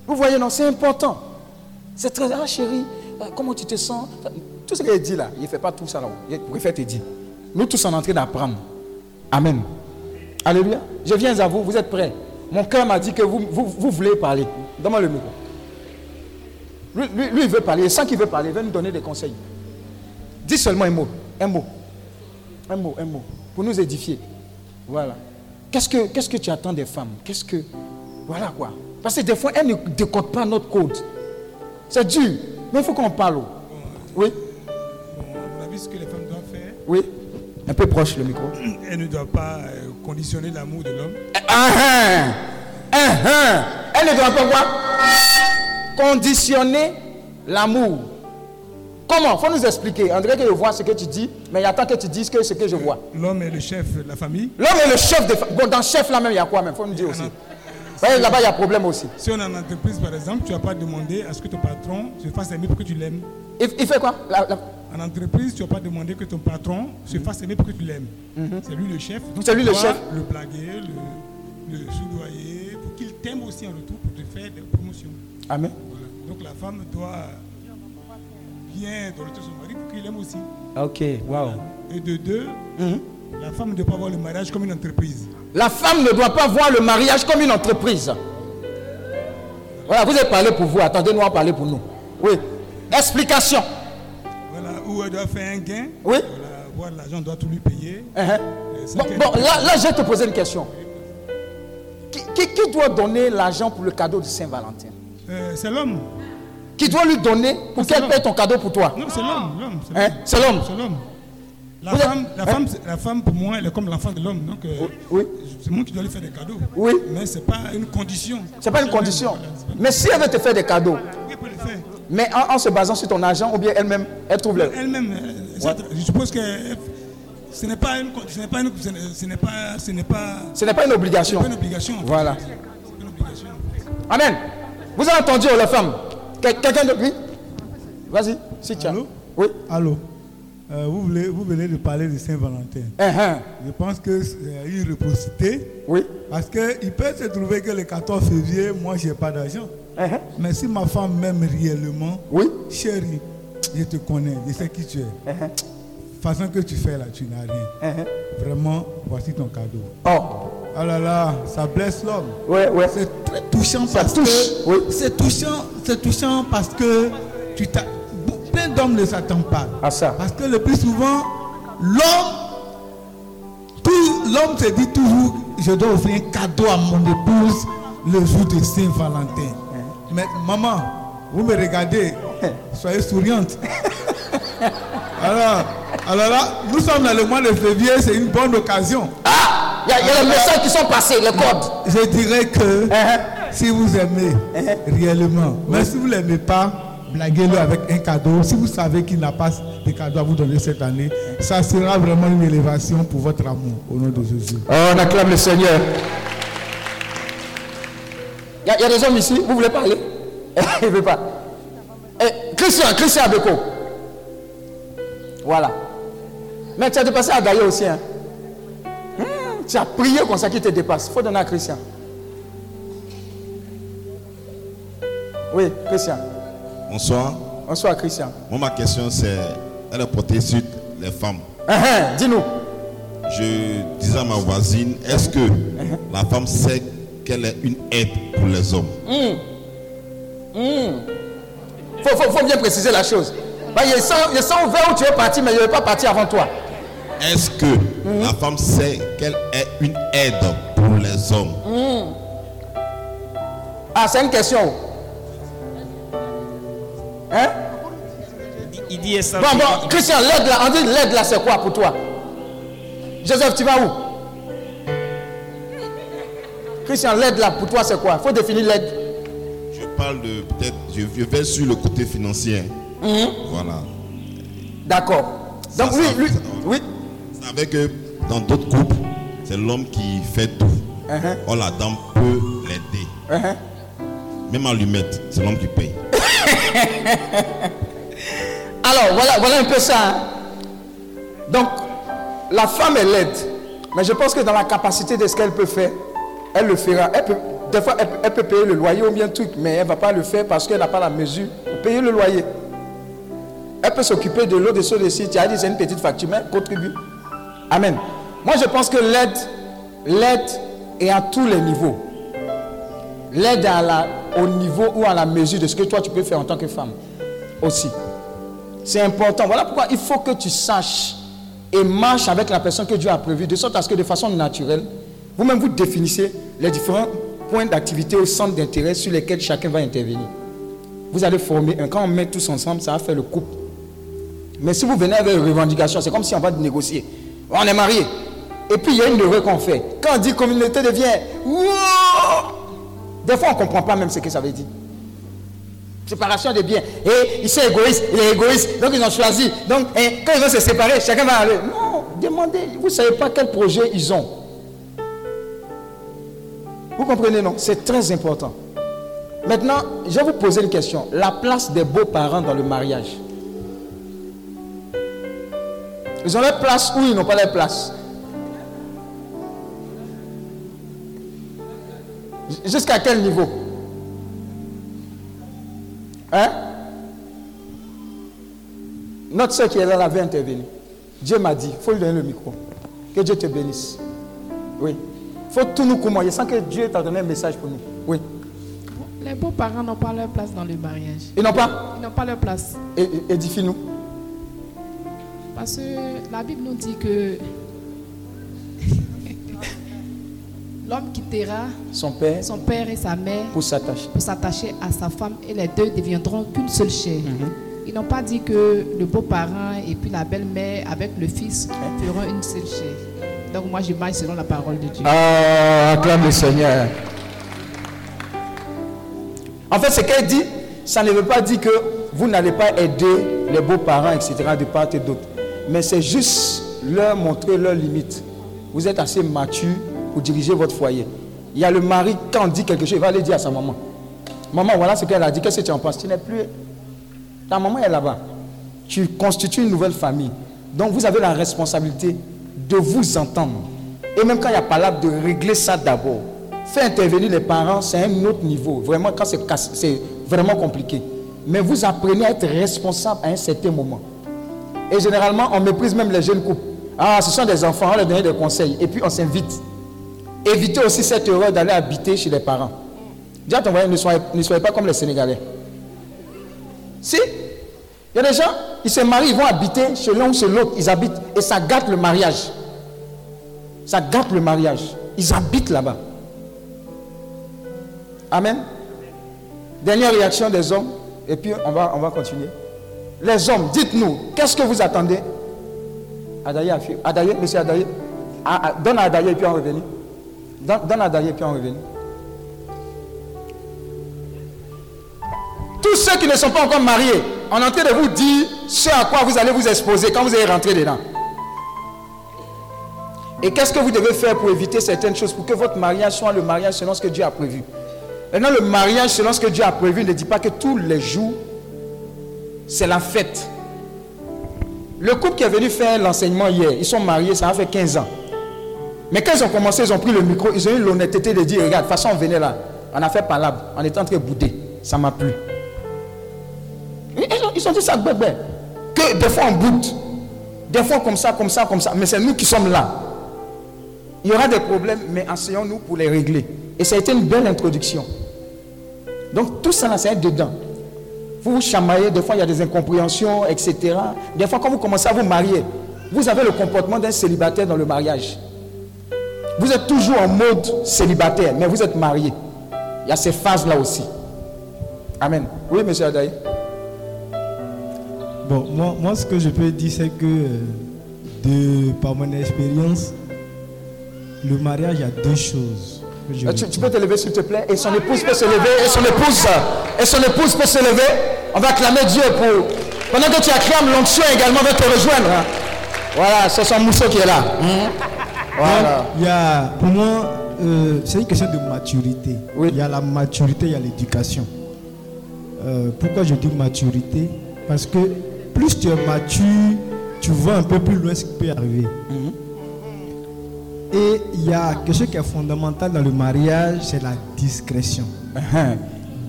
Vous voyez, non, c'est important. C'est très. Ah, chérie, euh, comment tu te sens? Tout ce qu'il dit là, il ne fait pas tout ça là. Il préfère te dire. Nous tous, est en train d'apprendre. Amen. Alléluia. Je viens à vous, vous êtes prêts? Mon cœur m'a dit que vous, voulez parler. Donne-moi le micro. Lui, il veut parler. Il sent qu'il veut parler. Il veut nous donner des conseils. Dis seulement un mot. Un mot. Un mot, un mot. Pour nous édifier. Voilà. Qu'est-ce que, qu'est-ce que tu attends des femmes? Qu'est-ce que. Voilà quoi. Parce que des fois, elles ne décodent pas notre code. C'est dur. Mais il faut qu'on parle. Oui, Bon, à mon avis, ce que les femmes doivent faire, oui. Un peu proche le micro. elles ne doivent pas euh, conditionner l'amour de l'homme. Ah, ah, ah, ah. Elle ne doit pas quoi? Conditionner l'amour. Comment? Faut nous expliquer. André, que je vois ce que tu dis, mais il attend que tu dises que ce que je vois. L'homme est le chef de la famille. L'homme est le chef de. Bon, dans chef là même, il y a quoi même? Faut nous dire aussi. Là-bas, il y a problème aussi. Si on est en entreprise, par exemple, tu n'as pas demandé à ce que ton patron se fasse aimer pour que tu l'aimes. Il, il fait quoi? La- la- En entreprise, tu n'as pas demandé que ton patron se fasse aimer pour que tu l'aimes. C'est lui le chef. Donc Mhm. C'est lui le chef. Le blaguer, le, le soudoyer, pour qu'il t'aime aussi en retour pour te faire des promotions. Amen. Voilà. Donc la femme doit bien donner son mari pour qu'il aime aussi. Ok, waouh. Et de deux, Mhm. la femme ne doit pas voir le mariage comme une entreprise. La femme ne doit pas voir le mariage comme une entreprise. Voilà, vous avez parlé pour vous. Attendez-nous à parler pour nous. Oui. Explication. Voilà, où elle doit faire un gain. Oui. Voilà, l'argent, on doit tout lui payer. Uh-huh. Bon, là, là, je vais te poser une question. Qui, qui- qui doit donner l'argent pour le cadeau de Saint-Valentin? Euh, c'est l'homme. Qui doit lui donner pour qu'elle paye ton cadeau pour toi Non, c'est l'homme. l'homme, c'est Hein? l'homme. C'est l'homme. C'est l'homme. La femme, la, Hein? femme, la femme, pour moi, elle est comme l'enfant de l'homme. Donc, euh, Oui. c'est moi qui dois lui faire des cadeaux. Oui. Mais ce n'est pas une condition. C'est pas une condition. Mais si elle veut te faire des cadeaux, Elle peut le faire. mais en, en se basant sur ton argent, ou bien elle-même, elle trouve le. Elle-même, euh, je suppose que ce n'est pas une, ce n'est pas une, ce n'est- ce n'est pas, ce n'est pas, Ce n'est pas une ce obligation. n'est pas une obligation. Voilà. Une obligation. Amen. Vous avez entendu, oh, la femme Quel- Quelqu'un de lui Vas-y, si tu as. Allô? Oui. Allô? Euh, vous, voulez- vous venez de parler de Saint-Valentin. Uh-huh. Je pense que c'est une réciprocité. Oui. Parce qu'il peut se trouver que le 14 février, moi, je n'ai pas d'argent. Uh-huh. Mais si ma femme m'aime réellement, Oui. chérie, je te connais, je sais qui tu es. Uh-huh. façon que tu fais là, tu n'as rien. Vraiment, voici ton cadeau. Oh. Ah là là, ça blesse l'homme. Ouais, ouais. C'est très touchant Ça parce touche, que oui. c'est touchant, c'est touchant parce que tu t'as- plein d'hommes ne s'attendent pas. À ça. Parce que le plus souvent, l'homme, l'homme se dit toujours, je dois offrir un cadeau à mon épouse le jour de Saint-Valentin. Mais maman, vous me regardez, soyez souriante. Alors, alors là, nous sommes dans le mois de février, c'est une bonne occasion. Ah Il y a, il y a les messages qui sont passés, les codes. Je dirais que Uh-huh. si vous aimez réellement, mais si vous ne l'aimez pas, blaguez-le avec un cadeau. Si vous savez qu'il n'a pas de cadeau à vous donner cette année, ça sera vraiment une élévation pour votre amour au nom de Jésus. Oh, on acclame le Seigneur. Il y, a- il y a des hommes ici, vous voulez parler? Il ne veut pas. Eh, Christian, Christian Abeko. Voilà. Mais tu as dépassé à Gaïa aussi. Hein? Hmm, tu as prié comme ça qu'il te dépasse. Il faut donner à Christian. Oui, Christian. Bonsoir. Bonsoir, Christian. Moi, ma question, c'est, elle est portée sur les femmes. Hein, hein, Dis-nous. Je disais à ma voisine, est-ce que la femme sait qu'elle est une aide pour les hommes? Il faut, faut- faut bien préciser la chose. Bah, il sent, il sent ouvert où tu es parti, mais il n'est pas parti avant toi. Est-ce que la femme sait qu'elle est une aide pour les hommes? Ah, c'est une question. Hein? Il- Il dit ça. Bon, bon, Christian, l'aide là, on dit l'aide là, c'est quoi pour toi? Joseph, tu vas où? Christian, l'aide là, pour toi, c'est quoi? Il faut définir l'aide. Je parle de peut-être, je, je vais sur le côté financier. Voilà. D'accord. Donc, Ça, oui, ça- lui, ça- oui. Vous savez que dans d'autres couples, c'est l'homme qui fait tout. Uh-huh, Or, la dame peut l'aider. uh-huh. Même allumette, c'est l'homme qui paye. Alors, voilà, voilà un peu ça. hein. Donc, la femme, elle aide. Mais je pense que dans la capacité de ce qu'elle peut faire, elle le fera. Elle peut, des fois, elle, peut- elle peut payer le loyer ou bien truc, mais elle ne va pas le faire parce qu'elle n'a pas la mesure pour payer le loyer. Elle peut s'occuper de l'eau, de ceux de ci. Tu as dit, c'est une petite facture, mais contribue. Amen. Moi, je pense que l'aide, l'aide est à tous les niveaux. L'aide à au niveau ou à la mesure de ce que toi, tu peux faire en tant que femme aussi. C'est important. Voilà pourquoi il faut que tu saches et marches avec la personne que Dieu a prévue, de sorte à ce que de façon naturelle, vous-même vous définissez les différents points d'activité au centre d'intérêt sur lesquels chacun va intervenir. Vous allez former un. Quand on met tous ensemble, ça va faire le couple. Mais si vous venez avec une revendication, c'est comme si on va négocier. On est mariés. Et puis il y a une erreur qu'on fait. Quand on dit communauté devient. Des fois, on ne comprend pas même ce que ça veut dire. Séparation des biens. Et ils sont égoïstes, il est égoïste. Donc ils ont choisi. Donc hein, quand ils vont se séparer, chacun va aller. Non, demandez. Vous ne savez pas quel projet ils ont. Vous comprenez, non? C'est très important. Maintenant, je vais vous poser une question. La place des beaux-parents dans le mariage. Ils ont leur place ou ils n'ont pas leur place Jusqu'à quel niveau? Hein? Notre soeur qui est là, avait intervenu. Dieu m'a dit, il faut lui donner le micro. Que Dieu te bénisse. Oui. Il faut tout nous commander. Sans que Dieu t'a donné un message pour nous. Oui. Les beaux-parents n'ont pas leur place dans le mariage. Ils n'ont pas? Ils n'ont pas leur place. É- é- Édifie-nous. Parce que la Bible nous dit que l'homme quittera Son père son père et sa mère pour s'attacher. pour s'attacher à sa femme et les deux deviendront qu'une seule chair. Mhm. Ils n'ont pas dit que le beau-parent et puis la belle-mère avec le fils feront une seule chair. Donc moi je marche selon la parole de Dieu. Ah, acclame le Seigneur. En fait, ce qu'elle dit, ça ne veut pas dire que vous n'allez pas aider les beaux-parents, etc., de part et d'autre. Mais c'est juste leur montrer leurs limites. Vous êtes assez mature pour diriger votre foyer. Il y a le mari, quand on dit quelque chose, il va aller dire à sa maman. Maman, voilà ce qu'elle a dit. Qu'est-ce que tu en penses? Tu n'es plus. Ta maman est là-bas. Tu constitues une nouvelle famille. Donc vous avez la responsabilité de vous entendre. Et même quand il n'y a pas là, de régler ça d'abord. Faire intervenir les parents, c'est un autre niveau. Vraiment, quand c'est vraiment compliqué. Mais vous apprenez à être responsable à un certain moment. Et généralement, on méprise même les jeunes couples. Ah, ce sont des enfants, on leur donne des conseils. Et puis on s'invite. Évitez aussi cette erreur d'aller habiter chez les parents. Dis à ton voisin, ne soyez, ne soyez pas comme les Sénégalais. Si, il y a des gens, ils se marient, ils vont habiter chez l'un ou chez l'autre, ils habitent et ça gâte le mariage. Ça gâte le mariage. Ils habitent là-bas. Amen. Dernière réaction des hommes, et puis on va, on va continuer. Les hommes, dites-nous, qu'est-ce que vous attendez? Adaye, a fait- Adaye, monsieur Adaye, Ah, ah, donne à Adaye et puis on revient. Donne, donne à Adaye et puis on revient. Tous ceux qui ne sont pas encore mariés, on est en train de vous dire ce à quoi vous allez vous exposer quand vous allez rentrer dedans. Et qu'est-ce que vous devez faire pour éviter certaines choses, pour que votre mariage soit le mariage selon ce que Dieu a prévu? Maintenant, le mariage selon ce que Dieu a prévu ne dit pas que tous les jours, c'est la fête. Le couple qui est venu faire l'enseignement hier, ils sont mariés, ça a fait 15 ans. Mais quand ils ont commencé, ils ont pris le micro, ils ont eu l'honnêteté de dire, regarde, de toute façon, on venait là, on a fait palabre, on était en train de bouder, ça m'a plu. Ils ont, ils ont dit ça, bébé. Que des fois on boude. Des fois comme ça, comme ça, comme ça. Mais c'est nous qui sommes là. Il y aura des problèmes, mais enseignons-nous pour les régler. Et ça a été une belle introduction. Donc tout ça, là, c'est dedans. Vous vous chamaillez, des fois il y a des incompréhensions, etc. Des fois, quand vous commencez à vous marier, vous avez le comportement d'un célibataire dans le mariage. Vous êtes toujours en mode célibataire, mais vous êtes marié. Il y a ces phases-là aussi. Amen. Oui, monsieur Adaï. Bon, moi, moi, ce que je peux dire, c'est que euh, de, par mon expérience, le mariage, a deux choses. Euh, Tu, tu peux te lever s'il te plaît? Et son épouse peut se lever Et son épouse Et son épouse peut se lever? On va acclamer Dieu pour Pendant que tu acclames l'onction également va te rejoindre hein. Voilà c'est son mousseau qui est là Mhm. Voilà Donc, il y a, pour moi, euh, c'est une question de maturité. Oui. Il y a la maturité, il y a l'éducation. Euh, pourquoi je dis maturité? Parce que plus tu es mature, tu vois un peu plus loin ce qui peut arriver. Mhm. Et il y a quelque chose qui est fondamental dans le mariage, c'est la discrétion. Uh-huh. C'est la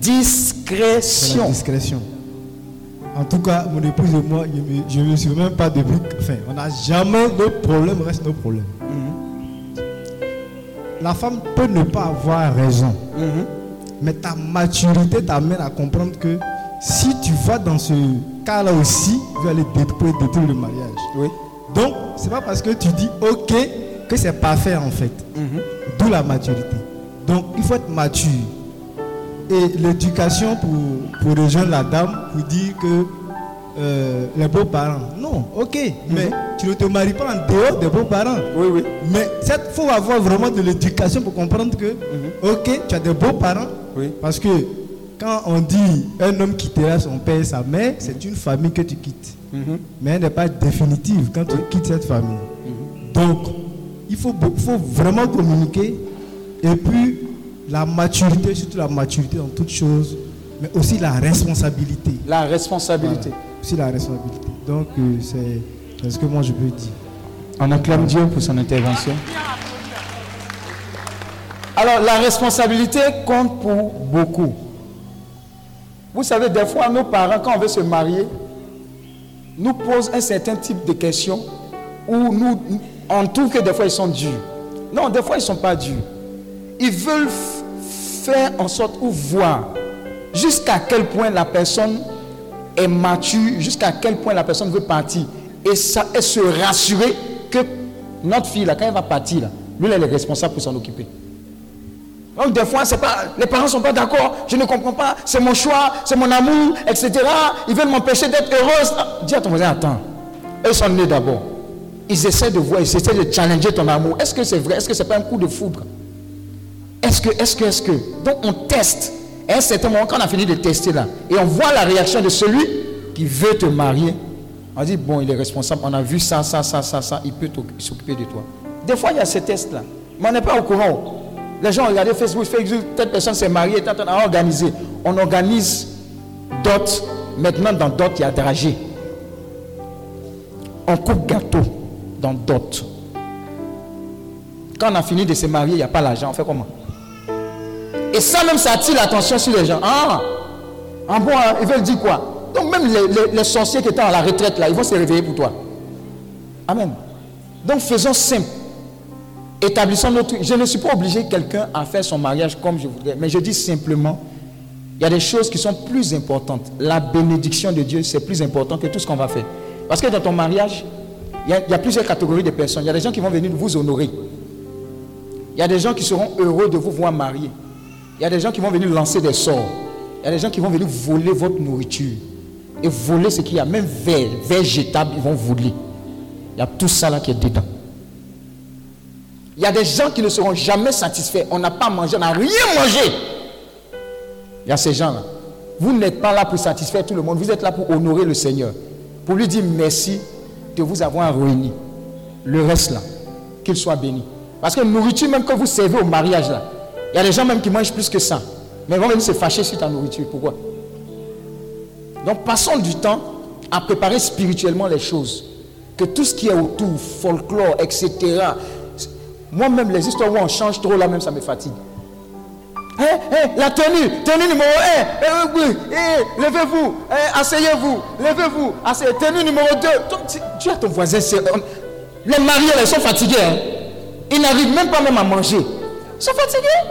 Discrétion discrétion. En tout cas, mon épouse et moi, je ne me, souviens même pas depuis. Enfin, on n'a jamais nos problèmes, reste nos problèmes. La femme peut ne pas avoir raison, Mhm. mais ta maturité t'amène à comprendre que si tu vas dans ce cas-là aussi, tu vas aller détruire, détruire le mariage. Oui Donc, c'est pas parce que tu dis OK que c'est parfait en fait. Mhm. D'où la maturité. Donc, il faut être mature. Et l'éducation pour, pour rejoindre la dame, pour dire que euh, les beaux-parents. Non, ok, mais tu ne te maries pas en dehors des beaux-parents. Oui oui Mais il faut avoir vraiment de l'éducation pour comprendre que, ok, tu as des beaux-parents. Oui. Parce que quand on dit un homme quittera son père et sa mère, c'est une famille que tu quittes. Mhm. Mais elle n'est pas définitive quand tu quittes cette famille. Donc, il faut, faut vraiment communiquer. Et puis, la maturité, surtout la maturité dans toutes choses, mais aussi la responsabilité. La responsabilité Voilà. Aussi la responsabilité. Donc, euh, c'est ce que moi je peux dire. On acclame Dieu pour son intervention Alors la responsabilité compte pour beaucoup Vous savez, des fois, nos parents, quand on veut se marier, nous posent un certain type de questions où nous, on trouve que des fois ils sont durs. Non, des fois ils ne sont pas durs. Ils veulent faire en sorte ou voir jusqu'à quel point la personne est mature, jusqu'à quel point la personne veut partir. Et, ça, et se rassurer que notre fille, là, quand elle va partir, là, lui, elle est responsable pour s'en occuper. Donc des fois, pas, les parents ne sont pas d'accord, je ne comprends pas, c'est mon choix, c'est mon amour, etc. Ils veulent m'empêcher d'être heureuse. Ah, dis à ton voisin, attends, eux sont nés d'abord. Ils essaient de voir, ils essaient de challenger ton amour. Est-ce que c'est vrai? Est-ce que c'est pas un coup de foudre? Est-ce que, est-ce que, est-ce que? Donc on teste. À un certain moment, quand on a fini de tester là, et on voit la réaction de celui qui veut te marier, on dit, bon, il est responsable, on a vu ça, ça, ça, ça, ça, il peut s'occuper de toi. Des fois, il y a ces tests-là. Mais on n'est pas au courant. Les gens regardent Facebook, Facebook, telle personne s'est mariée, tant, on a organisé. On organise dot. Maintenant, dans dot, il y a dragé. On coupe gâteau dans dot. Quand on a fini de se marier, il n'y a pas l'argent. On fait comment? Et ça même, ça attire l'attention sur les gens. Ah, en bon, hein, ils veulent dire quoi? Donc même les, les- sorciers qui étaient à la retraite, là, ils vont se réveiller pour toi. Amen. Donc faisons simple. Établissons notre... Je ne suis pas obligé quelqu'un à faire son mariage comme je voudrais, mais je dis simplement, il y a des choses qui sont plus importantes. La bénédiction de Dieu, c'est plus important que tout ce qu'on va faire. Parce que dans ton mariage, il y, a, il y a plusieurs catégories de personnes. Il y a des gens qui vont venir vous honorer. Il y a des gens qui seront heureux de vous voir marier. Il y a des gens qui vont venir lancer des sorts. Il y a des gens qui vont venir voler votre nourriture. Et voler ce qu'il y a. Même verre jetable, ils vont voler. Il y a tout ça là qui est dedans. Il y a des gens qui ne seront jamais satisfaits. On n'a pas mangé, on n'a rien mangé. Il y a ces gens-là. Vous n'êtes pas là pour satisfaire tout le monde. Vous êtes là pour honorer le Seigneur. Pour lui dire merci de vous avoir réunis. Le reste là, qu'il soit béni. Parce que nourriture, même que vous servez au mariage là, il y a des gens même qui mangent plus que ça. Mais ils vont venir se fâcher sur ta nourriture. Pourquoi? Donc passons du temps à préparer spirituellement les choses. Que tout ce qui est autour, folklore, etc. Moi-même, les histoires où on change trop là même, ça me fatigue. Hein, hein, la tenue, tenue numéro 1, oui, eh, levez-vous, eh, asseyez-vous, levez-vous, asseyez, tenue numéro 2. Tu as ton voisin, on- les mariés, ils sont fatigués. hein. Ils n'arrivent même pas même à manger. Ils sont fatigués.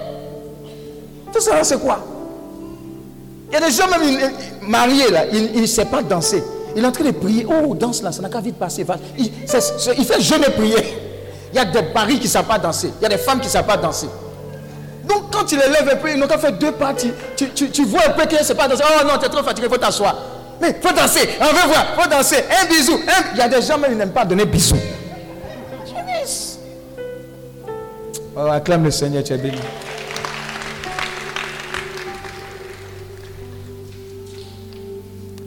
Tout ça, c'est quoi? Il y a des gens même ils- ils- mariés là, il il ne sait pas danser. Il est en train de prier. Oh, danse là, ça n'a qu'à vite passer. Il, fait jeûne et prier. Il y a des maris qui ne savent pas danser. Il y a des femmes qui ne savent pas danser. Donc quand il élève un peu, ils n'ont qu'à faire deux pas. Tu, tu, tu- tu vois un peu qu'il ne sait pas danser. Oh non, tu es trop fatigué, il faut t'asseoir. Mais il faut danser. On veut voir, il faut danser. Un bisou. Il y a des gens même qui n'aiment pas donner bisous. Oh, acclame le Seigneur, tu es béni.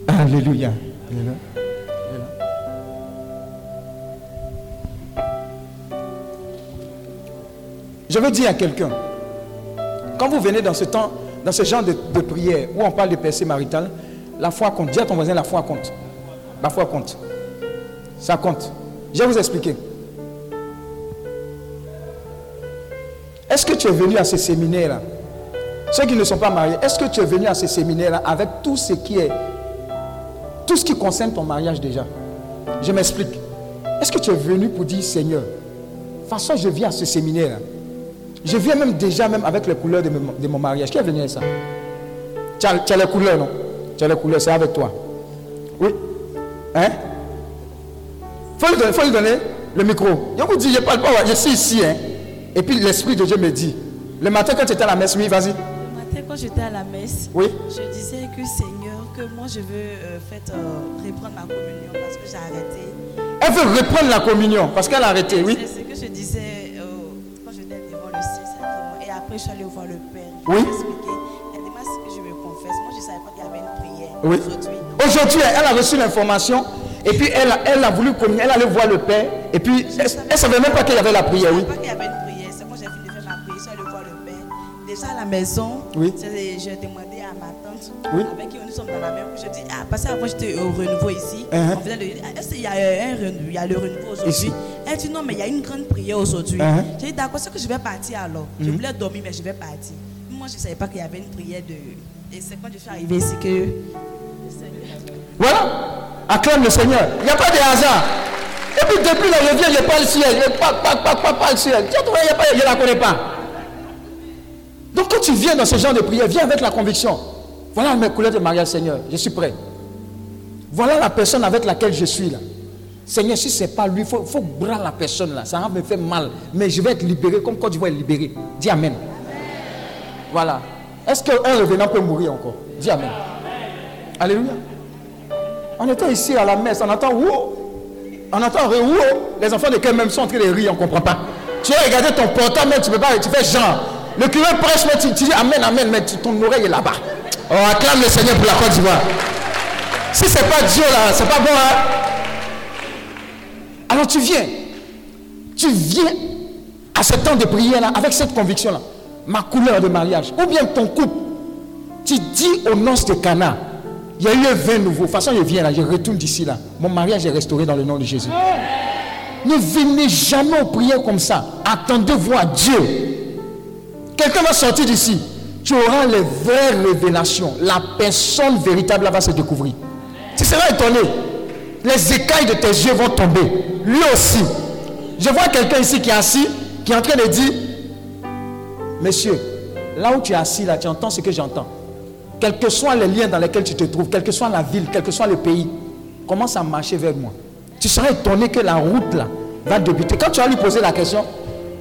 Alléluia. Je veux dire à quelqu'un, quand vous venez dans ce temps, dans ce genre de, de prière où on parle de percée maritale, la foi compte. Dis à ton voisin, la foi compte. La foi compte. Ça compte. Je vais vous expliquer. Est-ce que tu es venu à ce séminaire-là? Ceux qui ne sont pas mariés, est-ce que tu es venu à ce séminaire-là avec tout ce qui est tout ce qui concerne ton mariage déjà? Je m'explique. Est-ce que tu es venu pour dire Seigneur, de toute façon je viens à ce séminaire. Je viens même déjà même avec les couleurs de, mon- mariage. Qui est venu avec ça? Tu as, tu as les couleurs, non? Tu as les couleurs, c'est avec toi. Oui. Hein? Faut lui, donner, faut lui donner le micro. Je vous dis, je parle pas, je suis ici. Hein. Et puis l'Esprit de Dieu me dit, le matin quand tu étais à la messe, oui, vas-y. Le matin, quand j'étais à la messe, Oui. je disais que Seigneur, que moi je veux euh, fait, euh, reprendre ma communion parce que j'ai arrêté. Elle veut reprendre la communion parce qu'elle a arrêté, oui. C'est ce que je disais euh, quand j'étais devant le Saint-Sacrement. Et après, je suis allée voir le Père. Je Oui. expliqué. Elle dit, moi, ce que je me confesse, moi, je ne savais pas qu'il y avait une prière Oui. aujourd'hui. Aujourd'hui, elle a reçu l'information et puis elle a, elle a voulu communier, elle allait voir le Père et puis elle ne savait même pas qu'il y avait la prière, oui. Je ne savais pas qu'il y avait Déjà à la maison, Oui. j'ai demandé à ma tante, Oui. avec qui nous sommes dans la même. Je dis, ah, parce qu'avant j'étais au renouveau ici. Uh-huh. On faisait le- est-ce qu'il y a un renouveau, il y a le renouveau aujourd'hui? Elle dit, non, mais il y a une grande prière aujourd'hui. Uh-huh. J'ai dit, d'accord, c'est que je vais partir alors. Je Mhm. voulais dormir, mais je vais partir. Moi, je ne savais pas qu'il y avait une prière de. Et c'est quand je suis arrivée ici que. Voilà, acclame le Seigneur. Il n'y a pas de hasard. Et puis depuis là, je viens, je parle elle, je parle, parle, parle, parle, y a pas- je ne la connais pas. Donc quand tu viens dans ce genre de prière, viens avec la conviction. Voilà mes couleurs de mariage, Seigneur, je suis prêt. Voilà la personne avec laquelle je suis là. Seigneur, si ce n'est pas lui, il faut, bras la personne là. Ça va me faire mal. Mais je vais être libéré comme tu vas être libéré. Dis Amen. Voilà. Est-ce qu'un revenant peut mourir encore? Dis Amen. Alléluia. On était ici à la messe, on entend wouh On entend re- wouh Les enfants de quel même sont en train de rire, on ne comprend pas. Tu as regardé ton portable, mais tu peux pas, tu fais genre. Le curé prêche, mais tu, dis Amen, Amen, mais ton oreille est là-bas. Oh, acclame le Seigneur pour la Côte d'Ivoire. Si c'est pas Dieu là, c'est pas bon, hein Alors tu viens. Tu viens à ce temps de prière là, avec cette conviction là. Ma couleur de mariage. Ou bien ton couple. Tu dis aux noces de Cana, il y a eu un vin nouveau. De toute façon, je viens là, je retourne d'ici là. Mon mariage est restauré dans le nom de Jésus. Ne venez jamais aux prières comme ça. Attendez voir Dieu. Quelqu'un va sortir d'ici. Tu auras les vraies révélations. La personne véritable va se découvrir. Tu seras étonné. Les écailles de tes yeux vont tomber. Lui aussi. Je vois quelqu'un ici qui est assis, qui est en train de dire, Monsieur, là où tu es assis, tu entends ce que j'entends. Quels que soient les liens dans lesquels tu te trouves, quelle que soit la ville, quel que soit le pays, commence à marcher vers moi. Tu seras étonné que la route là va débuter. Quand tu vas lui poser la question,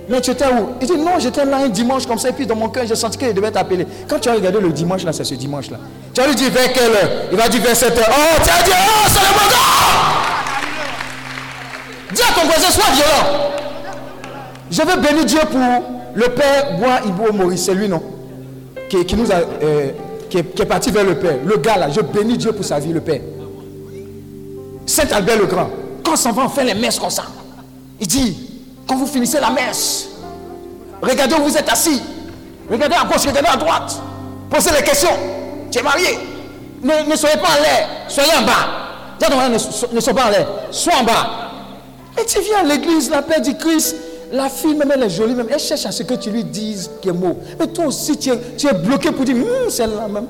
mais tu étais où? Il dit non, j'étais là un dimanche comme ça, et puis dans mon cœur, j'ai senti qu'il devait t'appeler. Quand tu as regardé le dimanche là, c'est ce dimanche là. Tu vas lui dire vers quelle heure? Il va dire vers 7 heures. Oh, tu as dit, oh, c'est le bon Dis à ton voisin, sois violent. Je veux bénir Dieu pour le père Bois Ibo Maurice, c'est lui non? Qui, qui nous a, euh, qui, est, parti vers le Père. Le gars là, je bénis Dieu pour sa vie, le Père. Saint Albert le Grand, quand s'en va, on fait les messes comme ça. Il dit, quand vous finissez la messe, regardez où vous êtes assis. Regardez à gauche, regardez à droite. Posez les questions. Tu es marié. Ne, soyez pas en l'air, soyez en bas. Dis ne, so- ne sois pas en l'air, sois en bas. Et tu viens à l'église, la paix du Christ. La fille, même elle est jolie, même elle cherche à ce que tu lui dises qui est mot. Mais toi aussi, tu es, bloqué pour dire, Hum, celle-là même.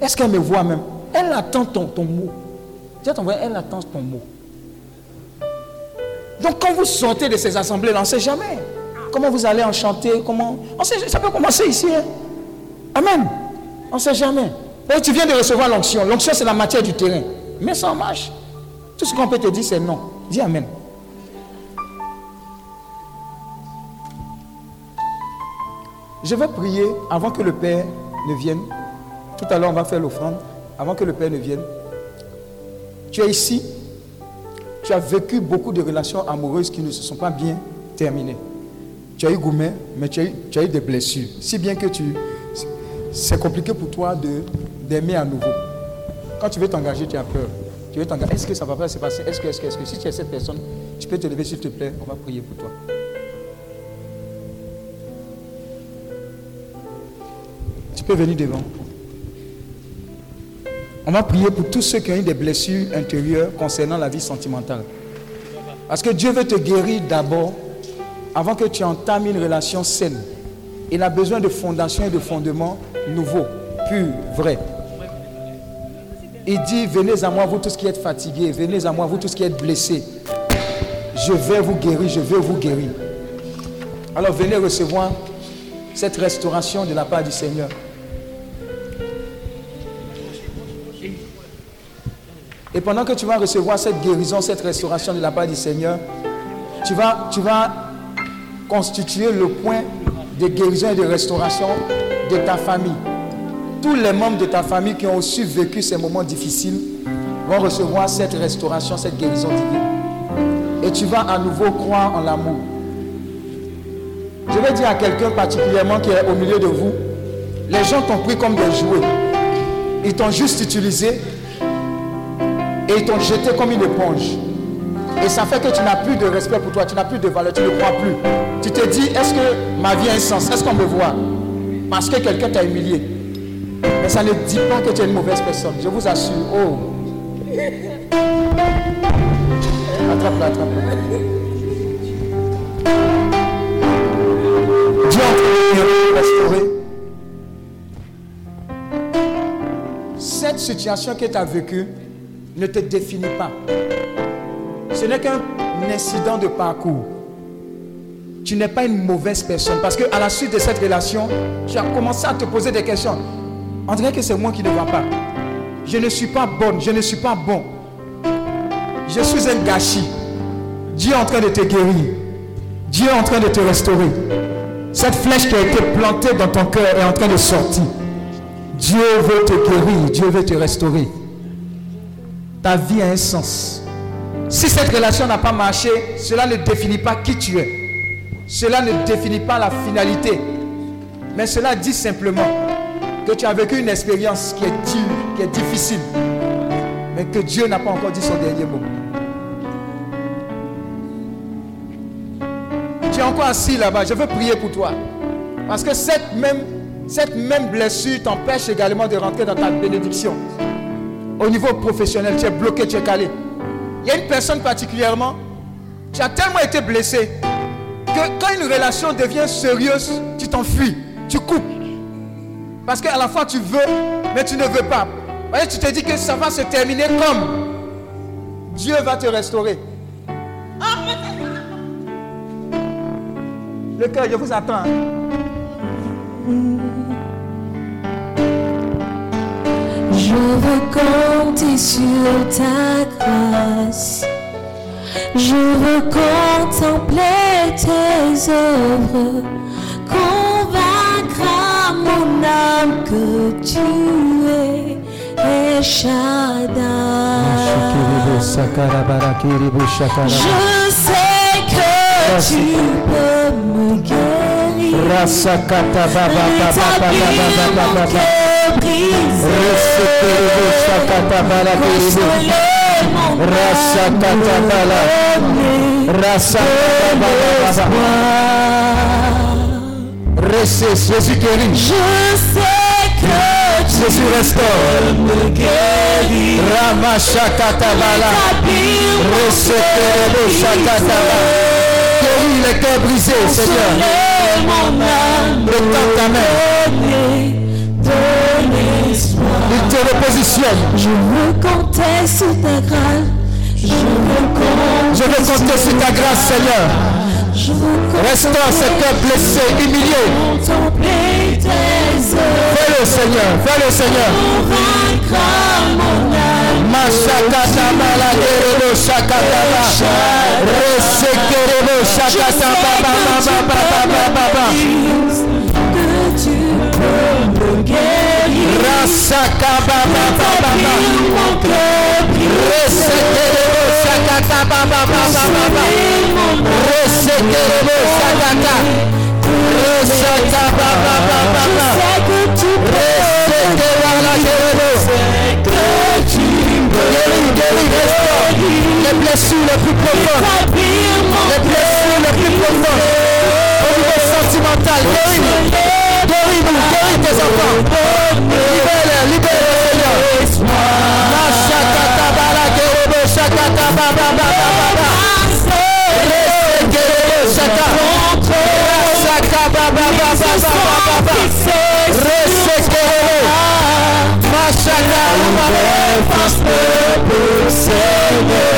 Est-ce qu'elle me voit même? Elle attend ton, mot. Dis ton elle attend ton mot. Donc quand vous sortez de ces assemblées-là, on ne sait jamais comment vous allez en chanter, comment... Ça peut commencer ici. hein. Amen. On ne sait jamais. Tu viens de recevoir l'onction. L'onction, c'est la matière du terrain. Mais ça marche. Tout ce qu'on peut te dire, c'est non. Dis Amen. Je vais prier avant que le Père ne vienne. Tout à l'heure, on va faire l'offrande. Avant que le Père ne vienne. Tu es ici. Tu as vécu beaucoup de relations amoureuses qui ne se sont pas bien terminées. Tu as eu gourmet, mais tu as eu, des blessures. Si bien que tu, c'est compliqué pour toi de, d'aimer à nouveau. Quand tu veux t'engager, tu as peur. Tu veux t'engager. Est-ce que ça va pas se passer? Est-ce que, est-ce que, est-ce que si tu es cette personne, tu peux te lever s'il te plaît? On va prier pour toi. Tu peux venir devant. On va prier pour tous ceux qui ont eu des blessures intérieures concernant la vie sentimentale. Parce que Dieu veut te guérir d'abord avant que tu entames une relation saine. Il a besoin de fondations et de fondements nouveaux, purs, vrais. Il dit, venez à moi, vous tous qui êtes fatigués, venez à moi, vous tous qui êtes blessés. Je vais vous guérir, je vais vous guérir. Alors venez recevoir cette restauration de la part du Seigneur. Et pendant que tu vas recevoir cette guérison, cette restauration de la part du Seigneur, tu vas, tu vas constituer le point de guérison et de restauration de ta famille. Tous les membres de ta famille qui ont aussi vécu ces moments difficiles vont recevoir cette restauration, cette guérison divine. Et tu vas à nouveau croire en l'amour. Je vais dire à quelqu'un particulièrement qui est au milieu de vous, les gens t'ont pris comme des jouets. Ils t'ont juste utilisé et ils t'ont jeté comme une éponge. Et ça fait que tu n'as plus de respect pour toi, tu n'as plus de valeur, tu ne crois plus. Tu te dis, est-ce que ma vie a un sens? Est-ce qu'on me voit? Parce que quelqu'un t'a humilié. Mais ça ne dit pas que tu es une mauvaise personne. Je vous assure. Oh. Attrape-la, attrape-la. Dieu restaurer. Cette situation que tu as vécue ne te définit pas. Ce n'est qu'un incident de parcours. Tu n'es pas une mauvaise personne parce qu'à la suite de cette relation, tu as commencé à te poser des questions. On dirait que c'est moi qui ne va pas. Je ne suis pas bonne, je ne suis pas bon. Je suis un gâchis. Dieu est en train de te guérir. Dieu est en train de te restaurer. Cette flèche qui a été plantée dans ton cœur est en train de sortir. Dieu veut te guérir, Dieu veut te restaurer. Vie a un sens. Si cette relation n'a pas marché, cela ne définit pas qui tu es. Cela ne définit pas la finalité. Mais cela dit simplement que tu as vécu une expérience qui est dure, qui est difficile. Mais que Dieu n'a pas encore dit son dernier mot. Tu es encore assis là-bas. Je veux prier pour toi. Parce que cette même blessure t'empêche également de rentrer dans ta bénédiction. Au niveau professionnel, tu es bloqué, tu es calé. Il y a une personne particulièrement, tu as tellement été blessé que quand une relation devient sérieuse, tu t'enfuis, tu coupes. Parce qu'à la fois tu veux, mais tu ne veux pas. Tu te dis que ça va se terminer comme Dieu va te restaurer. Le cœur, je vous attends. Je veux compter sur ta grâce. Je veux contempler tes œuvres. Convaincre à mon âme que tu es El. Je sais que tu peux me guérir. Jésus guérit. Je sais que Jésus restaure. me guérir. Ramashakatabala. Rétablir mon Reseterebo cœur shakataba. Guéris les cœurs brisés, Seigneur. Étends ta main. Il te repositionne. Je veux compter sur ta grâce. Je veux compter, Je veux compter sur ta grâce, Seigneur. Restaure cet homme blessé, humilié. Fais-le, Seigneur. Fais-le, Seigneur. Machakata maladerebo les blessures les plus profondes. Les blessures les plus profondes sentimentale terrible, terrible, terrible tes enfants. Libère-les, libère-les, Seigneur. La chakata bala kerebe, chakata baba baba baba. Seigneur.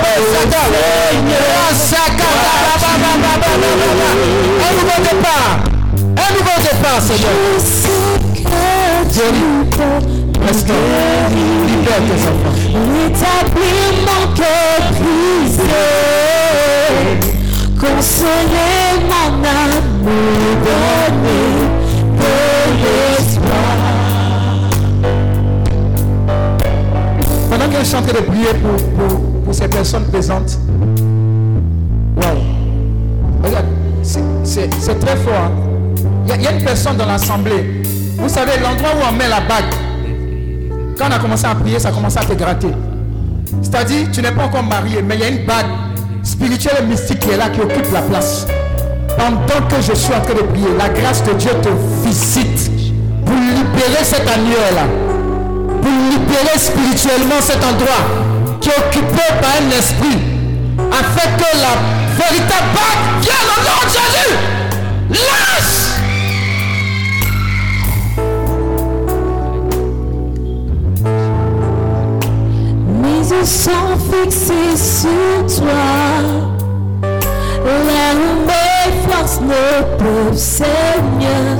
Un nouveau départ. Un nouveau départ, Seigneur. Parce que mon cœur brisé, mon de l'espoir. Pendant que je suis en train de prier pour, pour ces personnes présentes, regarde, c'est- très fort. hein. Il y, a- une personne dans l'assemblée. Vous savez, l'endroit où on met la bague, quand on a commencé à prier, ça a commencé à te gratter. C'est-à-dire, tu n'es pas encore marié, mais il y a une bague spirituelle et mystique qui est là, qui occupe la place. Pendant que je suis en train de prier, la grâce de Dieu te visite pour libérer cet annuaire-là pour libérer spirituellement cet endroit qui est occupé par un esprit, afin que la véritable bague vienne au nom de Jésus. Lâche Mes yeux sont fixés sur toi. Là où mes forces ne peuvent, Seigneur,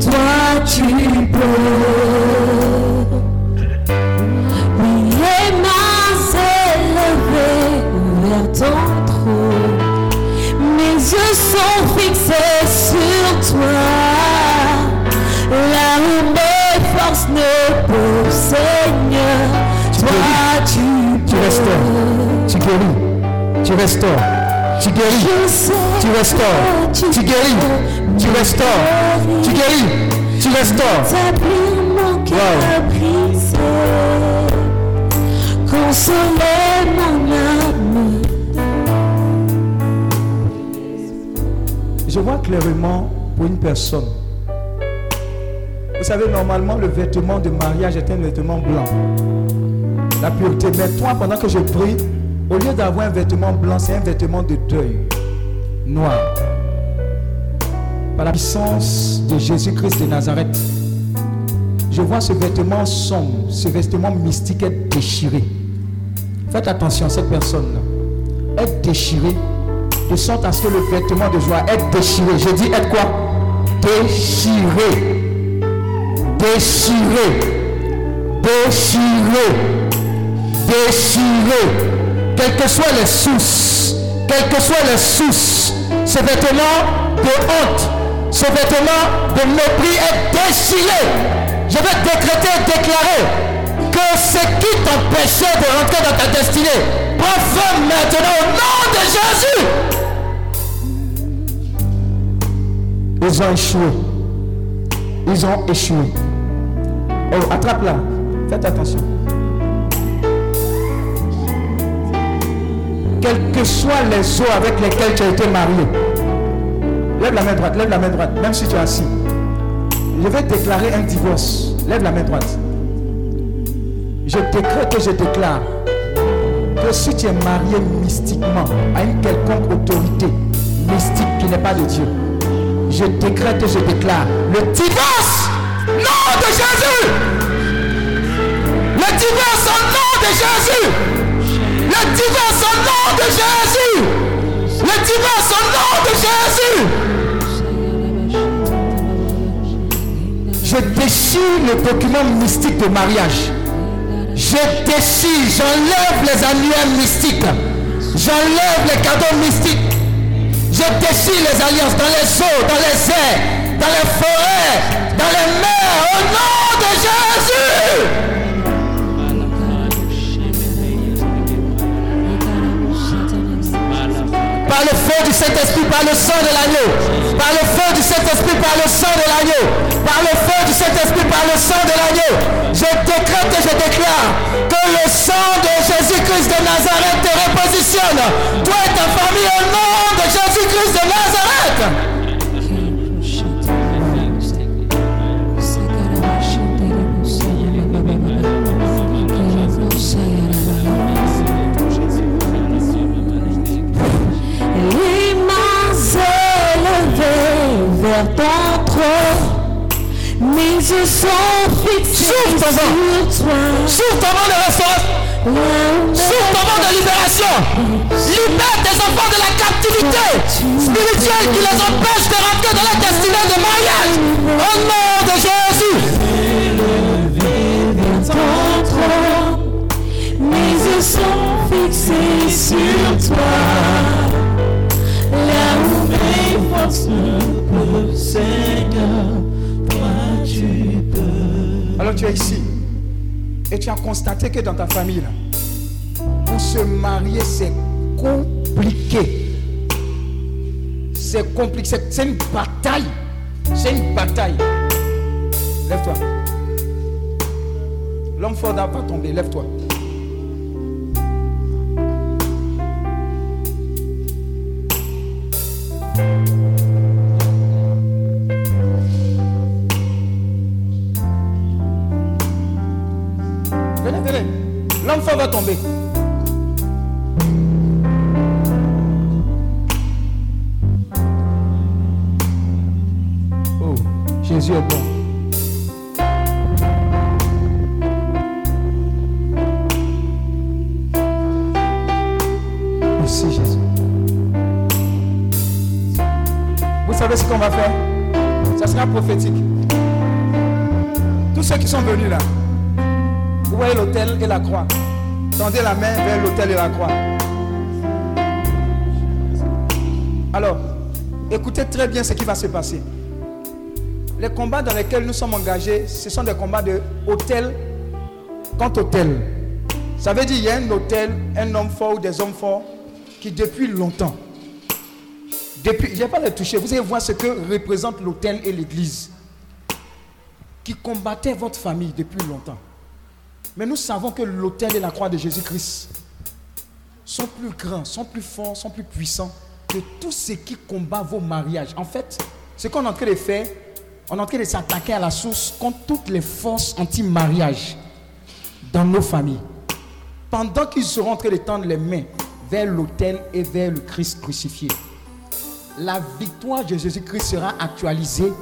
toi tu peux. Sont fixés sur toi. Là où mes forces ne peuvent, Seigneur, toi tu Tu restaures, tu guéris, tu restaures, tu guéris, tu restaures, tu guéris, tu restaures, tu guéris, tu restaures. Établir mon Je vois clairement pour une personne. Vous savez, normalement, le vêtement de mariage est un vêtement blanc. La pureté. Mais toi, pendant que je prie, au lieu d'avoir un vêtement blanc, c'est un vêtement de deuil noir. Par la puissance de Jésus-Christ de Nazareth, je vois ce vêtement sombre, ce vêtement mystique être déchiré. Faites attention, cette personne-là. Être déchiré de sorte à ce que le vêtement de joie être déchiré. Je dis être quoi? Déchiré, déchiré, déchiré, déchiré. Quelles que soient les sources, quelles que soient les sources, ce vêtement de honte, ce vêtement de mépris est déchiré. Je vais décréter, déclarer que ce qui t'empêchait de rentrer dans ta destinée prend maintenant au nom de Jésus. Ils ont échoué. Ils ont échoué. Oh, attrape-la. Faites attention. Quels que soient les eaux avec lesquels tu as été marié, lève la main droite, lève la main droite, même si tu es assis. Je vais déclarer un divorce. Lève la main droite. Je décrète et je déclare que si tu es marié mystiquement à une quelconque autorité mystique qui n'est pas de Dieu, je décrète et je déclare le divorce, nom de Jésus. Le divorce au nom de Jésus. Le divorce au nom de Jésus. Le divorce au nom de Jésus. Je déchire le document mystique de mariage. Je déchire, j'enlève les annuaires mystiques. J'enlève les cadeaux mystiques. Je déchire les alliances dans les eaux, dans les airs, dans les forêts, dans les mers, au nom de Jésus. Par le feu du Saint-Esprit, par le sang de l'agneau. Par le feu du Saint-Esprit, par le sang de l'agneau. Par le feu du Saint-Esprit, par le sang de l'agneau. Je décrète et je déclare le sang de Jésus-Christ de Nazareth te repositionne. Toi et ta famille au nom de Jésus-Christ de Nazareth. Vers ton mes yeux sont fixés Souffle ton vent. sur toi. Souffle ton vent de restauration. Souffle ton vent de libération. Libère tes enfants de la captivité spirituelle qui les empêche de rentrer dans la destinée de mariage. Au nom de Jésus. vers ton trône, mes yeux sont fixés sur toi. Là où mes forces ne peuvent, Seigneur, toi tu peux. Alors tu es ici et tu as constaté que dans ta famille, pour se marier, c'est compliqué. C'est compliqué. C'est- C'est une bataille. C'est une bataille. Lève-toi. L'homme fort n'a pas tombé. Lève-toi. Croix. Tendez la main vers l'autel et la croix. Alors, écoutez très bien ce qui va se passer. Les combats dans lesquels nous sommes engagés, ce sont des combats de hôtel contre hôtel. Ça veut dire qu'il y a un hôtel, un homme fort ou des hommes forts qui depuis longtemps, depuis, je vais pas les toucher, vous allez voir ce que représente l'hôtel et l'église, qui combattaient votre famille depuis longtemps. Mais nous savons que l'autel et la croix de Jésus-Christ sont plus grands, sont plus forts, sont plus puissants que tout ce qui combat vos mariages. En fait, ce qu'on est en train de faire, on est en train de s'attaquer à la source contre toutes les forces anti-mariage dans nos familles. Pendant qu'ils seront en train de tendre les mains vers l'autel et vers le Christ crucifié, la victoire de Jésus-Christ sera actualisée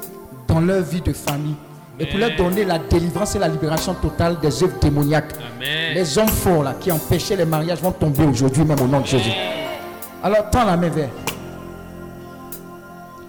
dans leur vie de famille et pour leur donner la délivrance et la libération totale des œuvres démoniaques. Amen. Les hommes forts là, qui empêchaient les mariages vont tomber aujourd'hui même au nom de Jésus. Alors tends la main vers.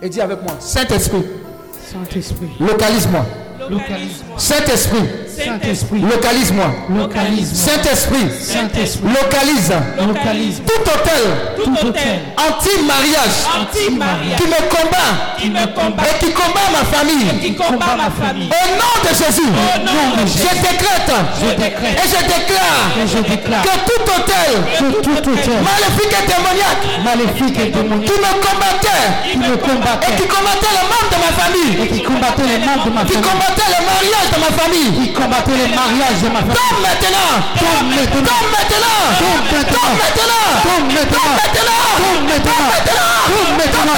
Et dis avec moi, Saint-Esprit, Saint-Esprit. Localise-moi. Localise-moi. Saint-Esprit. Saint-Esprit. Localise-moi. Localise-moi. Saint-Esprit. Saint-Esprit. Localise. Localise. Tout hôtel. Tout hôtel. Anti-mariage. Anti-mariage. Qui me combat. Qui me combat. Et qui combat ma famille. Qui combat ma famille. Au nom de Jésus. Au nom de Jésus. Je décrète. Je décrète. Et je déclare. Et je déclare. Que tout hôtel. Que tout hôtel. Maléfique et démoniaque. Maléfique et démoniaque. Qui me combattait. Qui me combattait. Et qui combattait les membres de ma famille. Et qui combattait les membres de ma Qui famille. combattait les mariages de ma famille. Qui combattait les mariages de ma famille. Tombe maintenant. Tombe maintenant. Tombe maintenant. Tombe maintenant. Tombe maintenant. Tombe maintenant. Tombe maintenant. Tombe maintenant.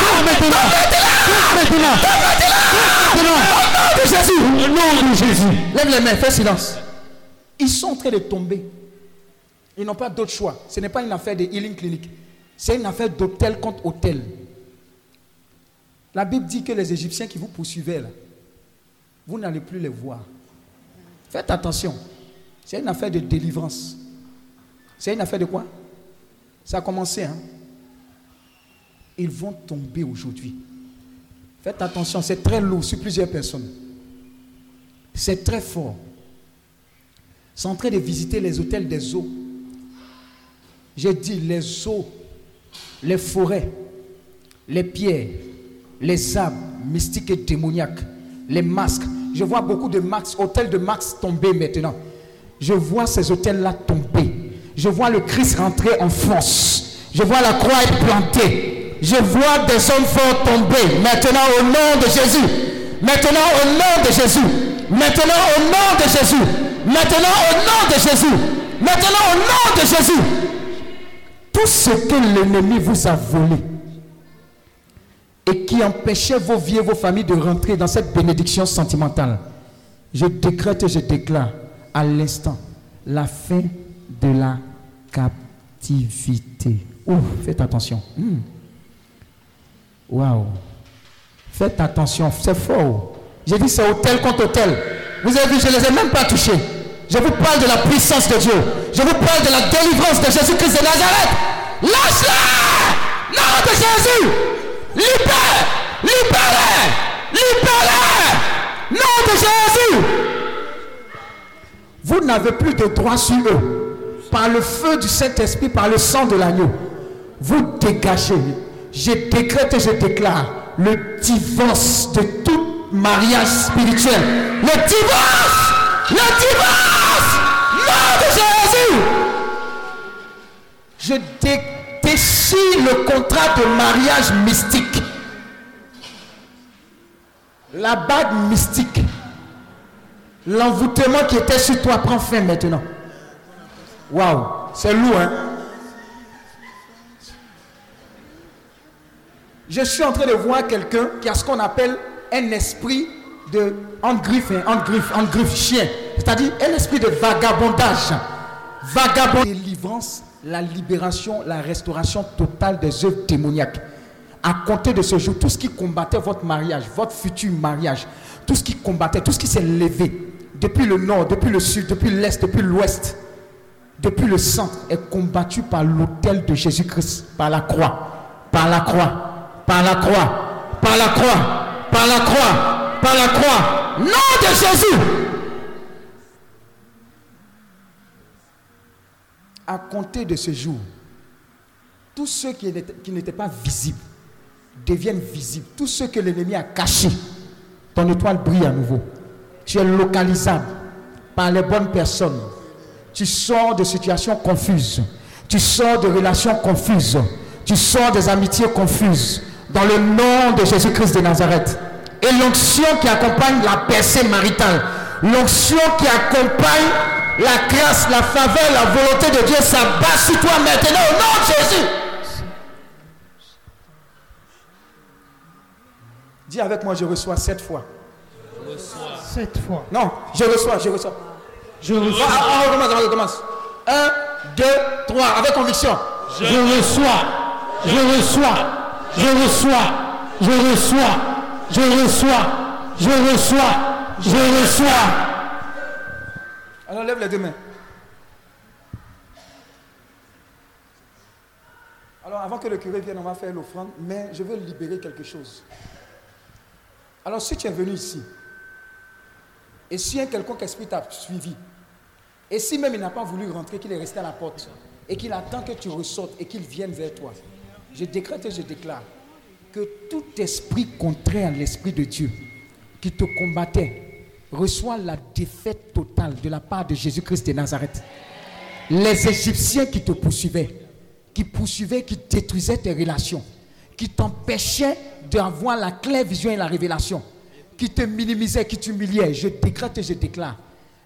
Tombe maintenant. Tombe maintenant. Au nom de Jésus. Au nom de Jésus. Lève les mains, fais silence. Ils sont en train de tomber. Ils n'ont pas d'autre choix. Ce n'est pas une affaire de healing clinique. C'est une affaire d'hôtel contre hôtel. La Bible dit que les Égyptiens qui vous poursuivaient, là, vous n'allez plus les voir. Faites attention. C'est une affaire de délivrance. C'est une affaire de quoi? Ça a commencé. Hein? Ils vont tomber aujourd'hui. Faites attention, c'est très lourd sur plusieurs personnes. C'est très fort. C'est en train de visiter les hôtels des eaux. J'ai dit les eaux, les forêts, les pierres, les arbres mystiques et démoniaques, les masques. Je vois beaucoup de masques, hôtels de masques tomber maintenant. Je vois ces hôtels-là tomber. Je vois le Christ rentrer en France. Je vois la croix être plantée. Je vois des hommes forts tomber. Maintenant au nom de Jésus. Maintenant au nom de Jésus. Maintenant au nom de Jésus. Maintenant au nom de Jésus. Maintenant au nom de Jésus. Tout ce que l'ennemi vous a volé et qui empêchait vos vies et vos familles de rentrer dans cette bénédiction sentimentale, je décrète et je déclare à l'instant la fin de la captivité. Ouf, faites attention. Hmm. Waouh. Faites attention, c'est fort. J'ai dit c'est hôtel contre hôtel. Vous avez vu, je ne les ai même pas touchés. Je vous parle de la puissance de Dieu. Je vous parle de la délivrance de Jésus-Christ de Nazareth. Lâche-la Nom de Jésus Libère Libère Libère Nom de Jésus Vous n'avez plus de droit sur eux. Par le feu du Saint-Esprit, par le sang de l'agneau. Vous dégagez. Je décrète et je déclare le divorce de tout mariage spirituel. Le divorce Le divorce Nom de Jésus Je dé- déchire le contrat de mariage mystique. La bague mystique. L'envoûtement qui était sur toi prend fin maintenant. Waouh, c'est lourd, hein? Je suis en train de voir quelqu'un qui a ce qu'on appelle un esprit de en griffe, hein, en griffe, en griffe chien. C'est-à-dire un esprit de vagabondage. Vagabond. Délivrance, la libération, la restauration totale des œuvres démoniaques. À compter de ce jour, tout ce qui combattait votre mariage, votre futur mariage, tout ce qui combattait, tout ce qui s'est levé, depuis le nord, depuis le sud, depuis l'est, depuis l'ouest, depuis le centre, est combattu par l'autel de Jésus-Christ, par la croix, par la croix, par la croix, par la croix, par la croix, par la croix. Nom de Jésus. À compter de ce jour, tous ceux qui n'étaient pas visibles deviennent visibles. Tous ceux que l'ennemi a cachés, ton étoile brille à nouveau. Tu es localisable par les bonnes personnes. Tu sors de situations confuses. Tu sors de relations confuses. Tu sors des amitiés confuses. Dans le nom de Jésus-Christ de Nazareth. Et l'onction qui accompagne la percée maritale. L'onction qui accompagne la grâce, la faveur, la volonté de Dieu s'abat sur toi maintenant au nom de Jésus. Dis avec moi, je reçois sept fois. Sept fois. Non, je reçois, je reçois. Je reçois. Ah, ah, on recommence, on recommence. Un, deux, trois, avec conviction. Je reçois. Je reçois. Je reçois. Je reçois. Je reçois. Je reçois. Je reçois. Alors lève les deux mains. Alors avant que le curé vienne, on va faire l'offrande, mais je veux libérer quelque chose. Alors si tu es venu ici, et si un quelconque esprit t'a suivi, et si même il n'a pas voulu rentrer, qu'il est resté à la porte, et qu'il attend que tu ressortes et qu'il vienne vers toi, je décrète et je déclare que tout esprit contraire à l'esprit de Dieu qui te combattait reçoit la défaite totale de la part de Jésus-Christ de Nazareth. Les Égyptiens qui te poursuivaient, qui poursuivaient, qui détruisaient tes relations, qui t'empêchaient d'avoir la claire vision et la révélation, qui te minimisaient, qui t'humiliaient, je décrète et je déclare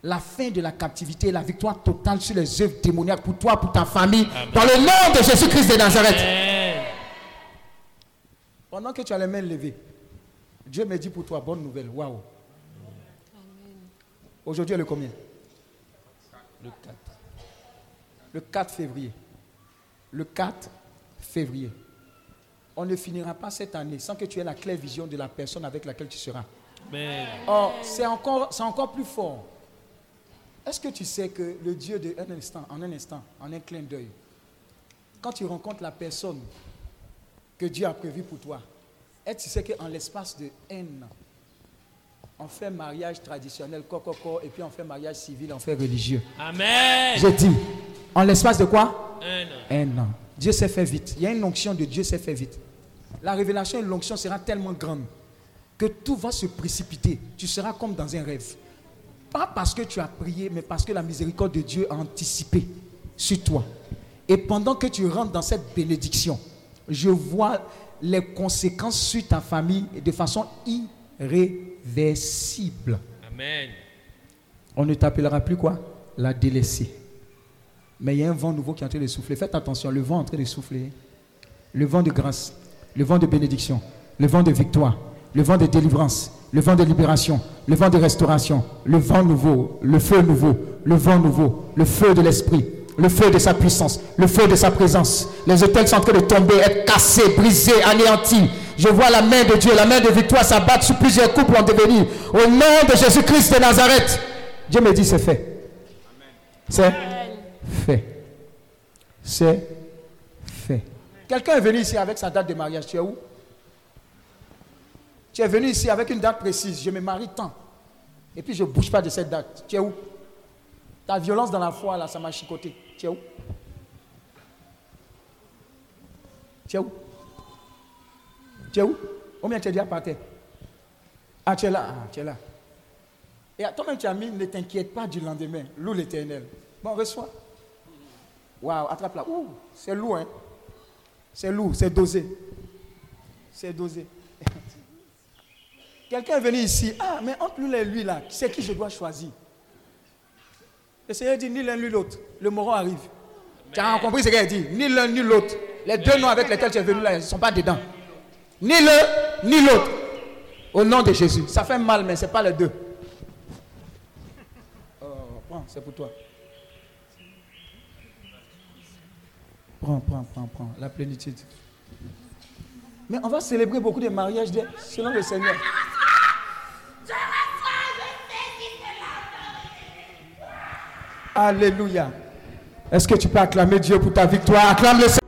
la fin de la captivité et la victoire totale sur les œuvres démoniaques pour toi, pour ta famille, dans le nom de Jésus-Christ de Nazareth. Pendant que tu as les mains levées, Dieu me dit pour toi, bonne nouvelle. Waouh. Aujourd'hui, est le combien? Le 4. Le 4 février. Le 4 février. On ne finira pas cette année sans que tu aies la claire vision de la personne avec laquelle tu seras. Or, c'est encore, c'est encore plus fort. Est-ce que tu sais que le Dieu de un instant, en un instant, en un clin d'œil, quand tu rencontres la personne que Dieu a prévue pour toi, et tu sais qu'en l'espace de un an, on fait mariage traditionnel, coco, et puis on fait mariage civil, on fait religieux. Amen. Je dis, en l'espace de quoi? Un an. Un an. Dieu s'est fait vite. Il y a une onction de Dieu s'est fait vite. La révélation et l'onction sera tellement grande que tout va se précipiter. Tu seras comme dans un rêve. Pas parce que tu as prié, mais parce que la miséricorde de Dieu a anticipé sur toi. Et pendant que tu rentres dans cette bénédiction, je vois les conséquences sur ta famille de façon irréversible. Amen. On ne t'appellera plus quoi? La délaissée. Mais il y a un vent nouveau qui est en train de souffler. Faites attention, le vent est en train de souffler. Le vent de grâce, le vent de bénédiction, le vent de victoire, le vent de délivrance, le vent de libération, le vent de restauration, le vent nouveau, le feu nouveau, le vent nouveau, le feu de l'esprit, le feu de sa puissance, le feu de sa présence. Les hôtels sont en train de tomber, être cassés, brisés, anéantis. Je vois la main de Dieu, la main de victoire s'abattre sur plusieurs couples en devenir. Au nom de Jésus-Christ de Nazareth. Dieu me dit c'est fait. C'est fait. C'est fait. Quelqu'un est venu ici avec sa date de mariage. Tu es où? Tu es venu ici avec une date précise. Je me marie tant. Et puis je ne bouge pas de cette date. Tu es où? Ta violence dans la foi, là, ça m'a chicoté. Tu es où? Tu es où? Tu es où? Combien tu es déjà par terre? Ah, tu es là. Ah, tu es là. Et toi-même, tu as mis, ne t'inquiète pas du lendemain. Loue l'éternel. Bon, reçois. Waouh, attrape là. Ouh, c'est lourd, hein. C'est lourd, c'est dosé. C'est dosé. Quelqu'un est venu ici. Ah, mais entre nous et lui là, c'est qui je dois choisir? Le Seigneur dit ni l'un ni l'autre. Le moron arrive. Tu as compris ce qu'il a dit? Ni l'un ni l'autre. Les deux noms avec lesquels tu es venu là, ils ne sont pas dedans. Ni l'un ni l'autre. Au nom de Jésus. Ça fait mal, mais ce n'est pas les deux. Oh, prends, c'est pour toi. Prends, prends, prends, prends. La plénitude. Mais on va célébrer beaucoup de mariages selon le Seigneur. Alléluia. Est-ce que tu peux acclamer Dieu pour ta victoire? Acclame le Seigneur.